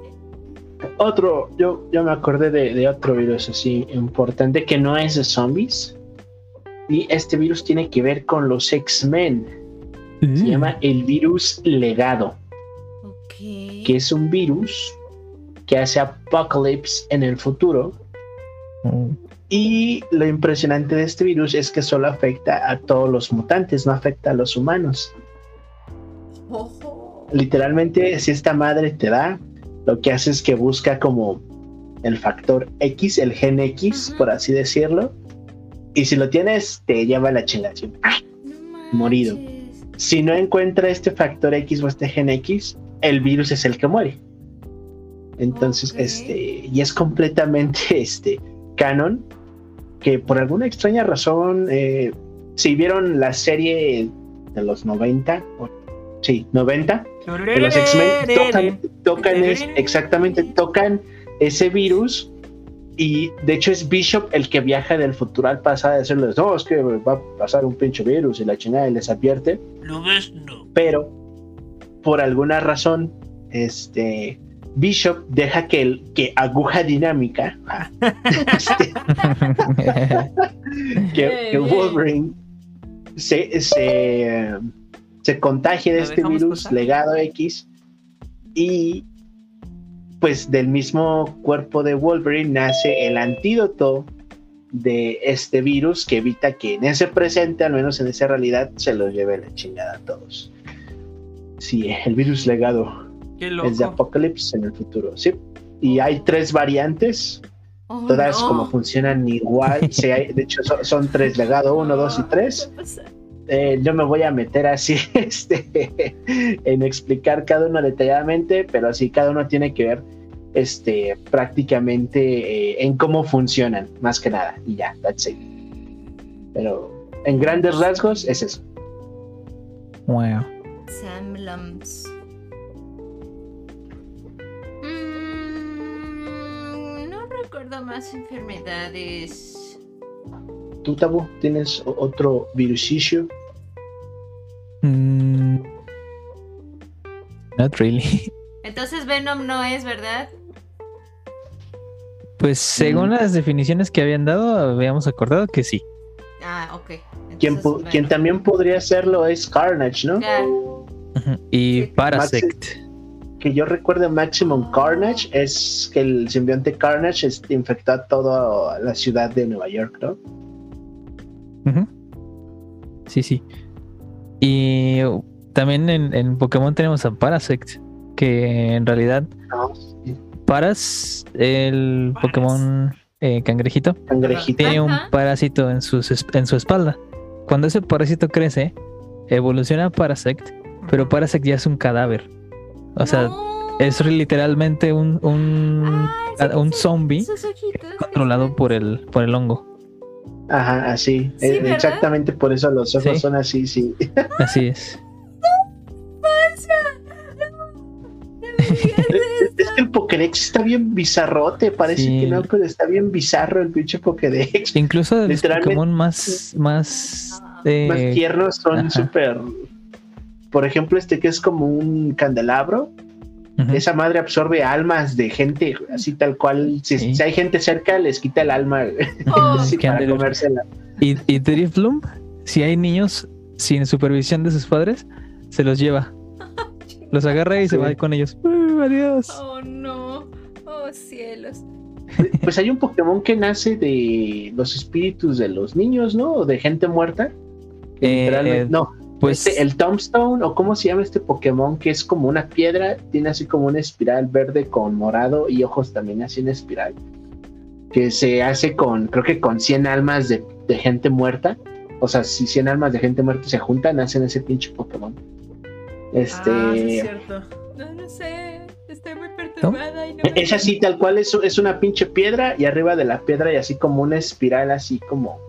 Otro, yo, yo me acordé de, de otro virus así importante que no es de zombies. Y este virus tiene que ver con los X-Men. Se llama el virus legado. Que es un virus que hace Apocalypse en el futuro. Oh. Y lo impresionante de este virus es que solo afecta a todos los mutantes, no afecta a los humanos. Literalmente, si esta madre te da, lo que hace es que busca como el factor X, el gen X, por así decirlo. Y si lo tienes, te lleva a la chingación. Morido si no encuentra este factor X o este gen X, el virus es el que muere. Entonces, este, y es completamente este canon que por alguna extraña razón, eh, si vieron la serie de los 90, sí, 90, de los X-Men tocan, exactamente, tocan ese virus y de hecho es Bishop el que viaja del futuro al pasado a decirles, no, es que va a pasar un pinche virus y la chingada y les advierte. Lo ves, no. Pero, por alguna razón, este Bishop deja que el que aguja dinámica este, que, Wolverine se, se, se contagie de este virus legado X y pues del mismo cuerpo de Wolverine nace el antídoto de este virus que evita que en ese presente, al menos en esa realidad, se lo lleve la chingada a todos. Sí, el virus legado es de Apocalypse en el futuro, sí. Y hay tres variantes, oh, todas como funcionan igual. de hecho, son, tres, legado uno, dos y tres. Eh, yo me voy a meter así este, en explicar cada uno detalladamente, pero así cada uno tiene que ver este, prácticamente eh, en cómo funcionan, más que nada, y ya, that's it. Pero en grandes rasgos es eso. Wow. Samlums. recuerdo más enfermedades. ¿Tú, Tabo, tienes otro virusillo? Mm, not really. Entonces Venom no es, ¿verdad? Pues según mm. las definiciones que habían dado, habíamos acordado que sí. Ah, ok. Quien, también podría hacerlo es Carnage, ¿no? Y Parasect que yo recuerdo Maximum Carnage es que el simbionte Carnage infectó a toda la ciudad de Nueva York, ¿no? Sí, sí. Y también en, Pokémon tenemos a Parasect, que en realidad Paras, el Pokémon eh, cangrejito, tiene un parásito en, en su espalda. Cuando ese parásito crece, evoluciona a Parasect, pero Parasect ya es un cadáver. O sea, es literalmente un, un, ah, un zombie controlado por el, por el hongo. Ajá, así. Eh, exactamente por eso los ojos son así, sí. Así es. es que el Pokédex está bien bizarrote, parece que no, pero está bien bizarro el pinche Pokédex. Incluso de los Pokémon más, más, eh, más tiernos son súper por ejemplo, este que es como un candelabro, esa madre absorbe almas de gente, así tal cual. Si, hay gente cerca, les quita el alma oh. para comérsela. Y, y Drifloom, si hay niños sin supervisión de sus padres, se los lleva. Los agarra y se va con ellos. adiós. Oh no. Oh cielos. Pues hay un Pokémon que nace de los espíritus de los niños, ¿no? O de gente muerta. Eh, no, pues este, el Tombstone, o cómo se llama este Pokémon, que es como una piedra, tiene así como una espiral verde con morado y ojos también así en espiral. Que se hace con, creo que con 100 almas de, gente muerta. O sea, si 100 almas de gente muerta se juntan, hacen ese pinche Pokémon. Este. Ah, es cierto. No, no sé. Estoy muy perturbada. Y no es así, tal cual, es, es una pinche piedra y arriba de la piedra y así como una espiral, así como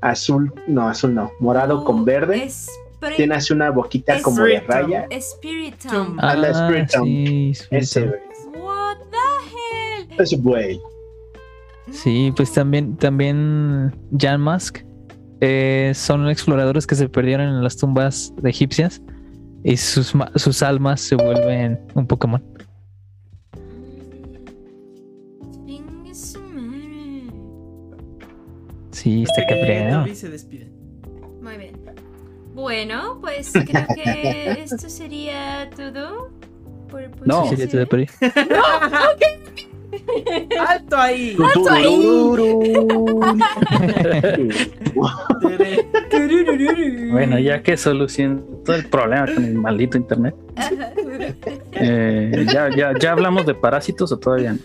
azul, no, azul no, morado con verde. Es tiene así una boquita como de raya. Spiritomb. Ah, la Spiritomb. Sí, Ese, What the hell? Ese güey. Sí, pues también, también Jan Musk eh, son exploradores que se perdieron en las tumbas de egipcias y sus, sus almas se vuelven un Pokémon. Sí, está que se despiden. Bueno, pues creo que esto sería todo. Por no, sería todo por ahí. no, ¡Alto ahí! ¡Alto ahí! bueno, ya que solucionó todo el problema con el maldito internet. Eh, ya, ya, ¿Ya hablamos de parásitos o todavía no?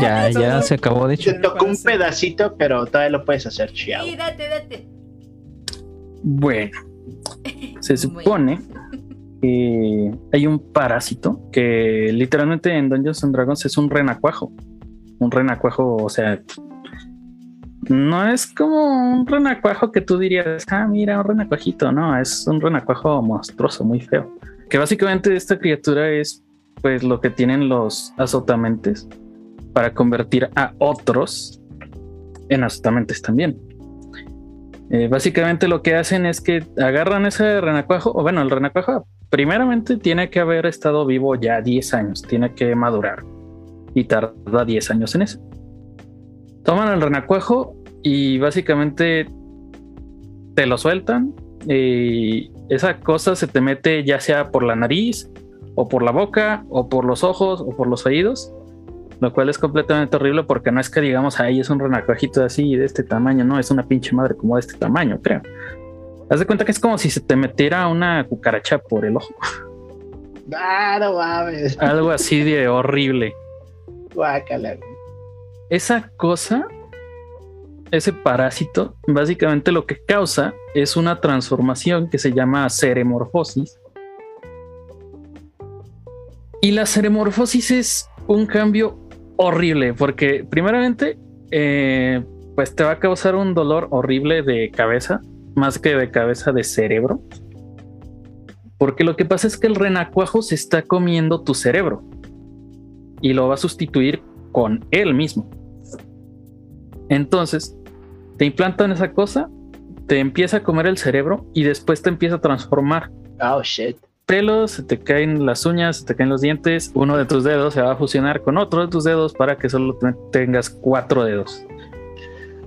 ya, ya se acabó de hecho. Te tocó un pedacito, pero todavía lo puedes hacer, chiao. Sí, date, date. Bueno, se supone que hay un parásito que literalmente en Dungeons and Dragons es un renacuajo. Un renacuajo, o sea, no es como un renacuajo que tú dirías, ah, mira, un renacuajito, no, es un renacuajo monstruoso, muy feo. Que básicamente esta criatura es pues lo que tienen los azotamentes para convertir a otros en azotamentes también. Eh, básicamente lo que hacen es que agarran ese renacuajo, o bueno, el renacuajo primeramente tiene que haber estado vivo ya 10 años, tiene que madurar y tarda 10 años en eso. Toman el renacuajo y básicamente te lo sueltan y esa cosa se te mete ya sea por la nariz o por la boca o por los ojos o por los oídos lo cual es completamente horrible porque no es que digamos, ahí es un renacuajito así de este tamaño, no, es una pinche madre como de este tamaño, creo. Haz de cuenta que es como si se te metiera una cucaracha por el ojo. Ah, no mames. Algo así de horrible. Guácala. Esa cosa, ese parásito, básicamente lo que causa es una transformación que se llama seremorfosis. Y la seremorfosis es un cambio horrible, porque primeramente, eh, pues te va a causar un dolor horrible de cabeza, más que de cabeza de cerebro. Porque lo que pasa es que el renacuajo se está comiendo tu cerebro y lo va a sustituir con él mismo. Entonces, te implantan esa cosa, te empieza a comer el cerebro y después te empieza a transformar. Oh shit. Pelos, se te caen las uñas, se te caen los dientes, uno de tus dedos se va a fusionar con otro de tus dedos para que solo tengas cuatro dedos.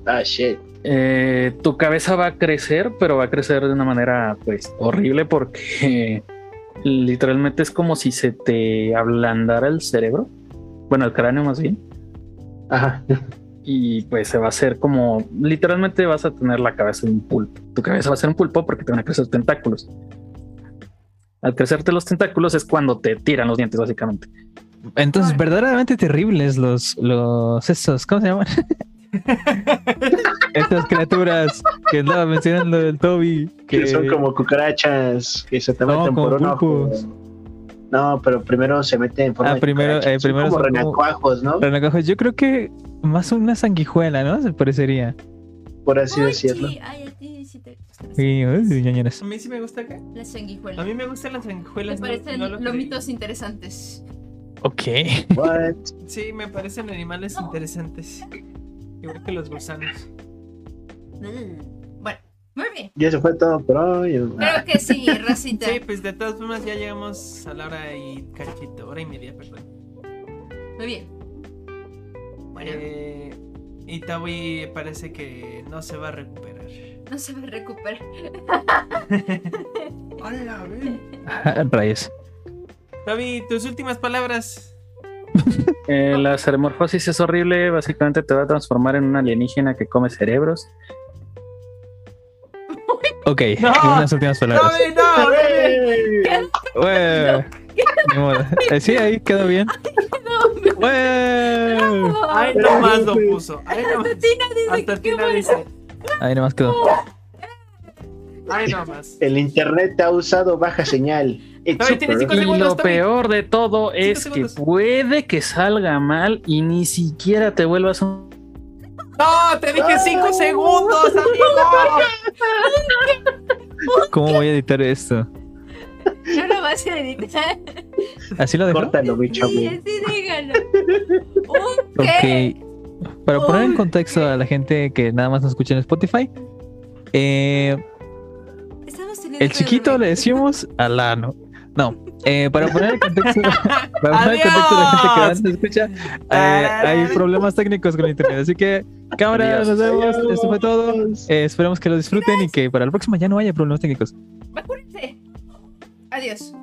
Ah, shit. Eh, tu cabeza va a crecer, pero va a crecer de una manera pues horrible porque literalmente es como si se te ablandara el cerebro. Bueno, el cráneo más bien. Ajá y pues se va a hacer como literalmente vas a tener la cabeza de un pulpo. Tu cabeza va a ser un pulpo porque te van a crecer tentáculos. Al crecerte los tentáculos es cuando te tiran los dientes, básicamente. Entonces, verdaderamente terribles los, los esos, ¿cómo se llaman? Estas criaturas que andaba mencionando el Toby. Que, son como cucarachas que se te meten por un ojo. No, pero primero se mete en forma ah, primero, eh, primero como renacuajos, ¿no? Renacuajos. Yo creo que más una sanguijuela, ¿no? Se parecería. Por así decirlo. Sí, ay, a ti sí A mí sí me gusta acá. Las sanguijuelas. A mí me gustan las sanguijuelas. Me parecen no, lomitos interesantes. Ok. What? Sí, me parecen animales interesantes. Igual que los gusanos. Bueno. Muy bien. Y eso fue todo por hoy. Creo que sí, Rosita. sí, pues de todas formas ya llegamos a la hora y cachito, hora y media, perdón. Muy bien. Bueno. Eh, y Tawi parece que no se va a recuperar. No se va a recuperar. Hola. Rayos. Tawi, tus últimas palabras. Eh, la ceremorfosis es horrible, básicamente te va a transformar en una alienígena que come cerebros Ok, no, unas últimas palabras. No, no, bueno, eh, sí, ahí quedó bien. Ahí nomás lo puso. Ahí nomás. Hasta Tina dice. Ahí nomás quedó. Ahí nomás. El internet ha usado baja señal. y lo peor de todo es que puede que salga mal y ni siquiera te vuelvas un ¡No! ¡Te dije 5 segundos, amigo! ¿Cómo voy a editar esto? No lo vas a editar. ¿Así lo dejo? Córtalo, bicho. Sí, así dígalo. ¿Un Para poner en contexto a la gente que nada más nos escucha en Spotify, eh, el chiquito le decimos alano. No, eh, para poner el contexto, para poner el contexto de la gente que antes escucha, eh, hay problemas técnicos con internet. Así que, cámara, nos vemos. Esto fue todo. Eh, esperemos que lo disfruten y que para la próxima ya no haya problemas técnicos. Vacúrense. Adiós.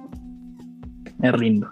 Me rindo.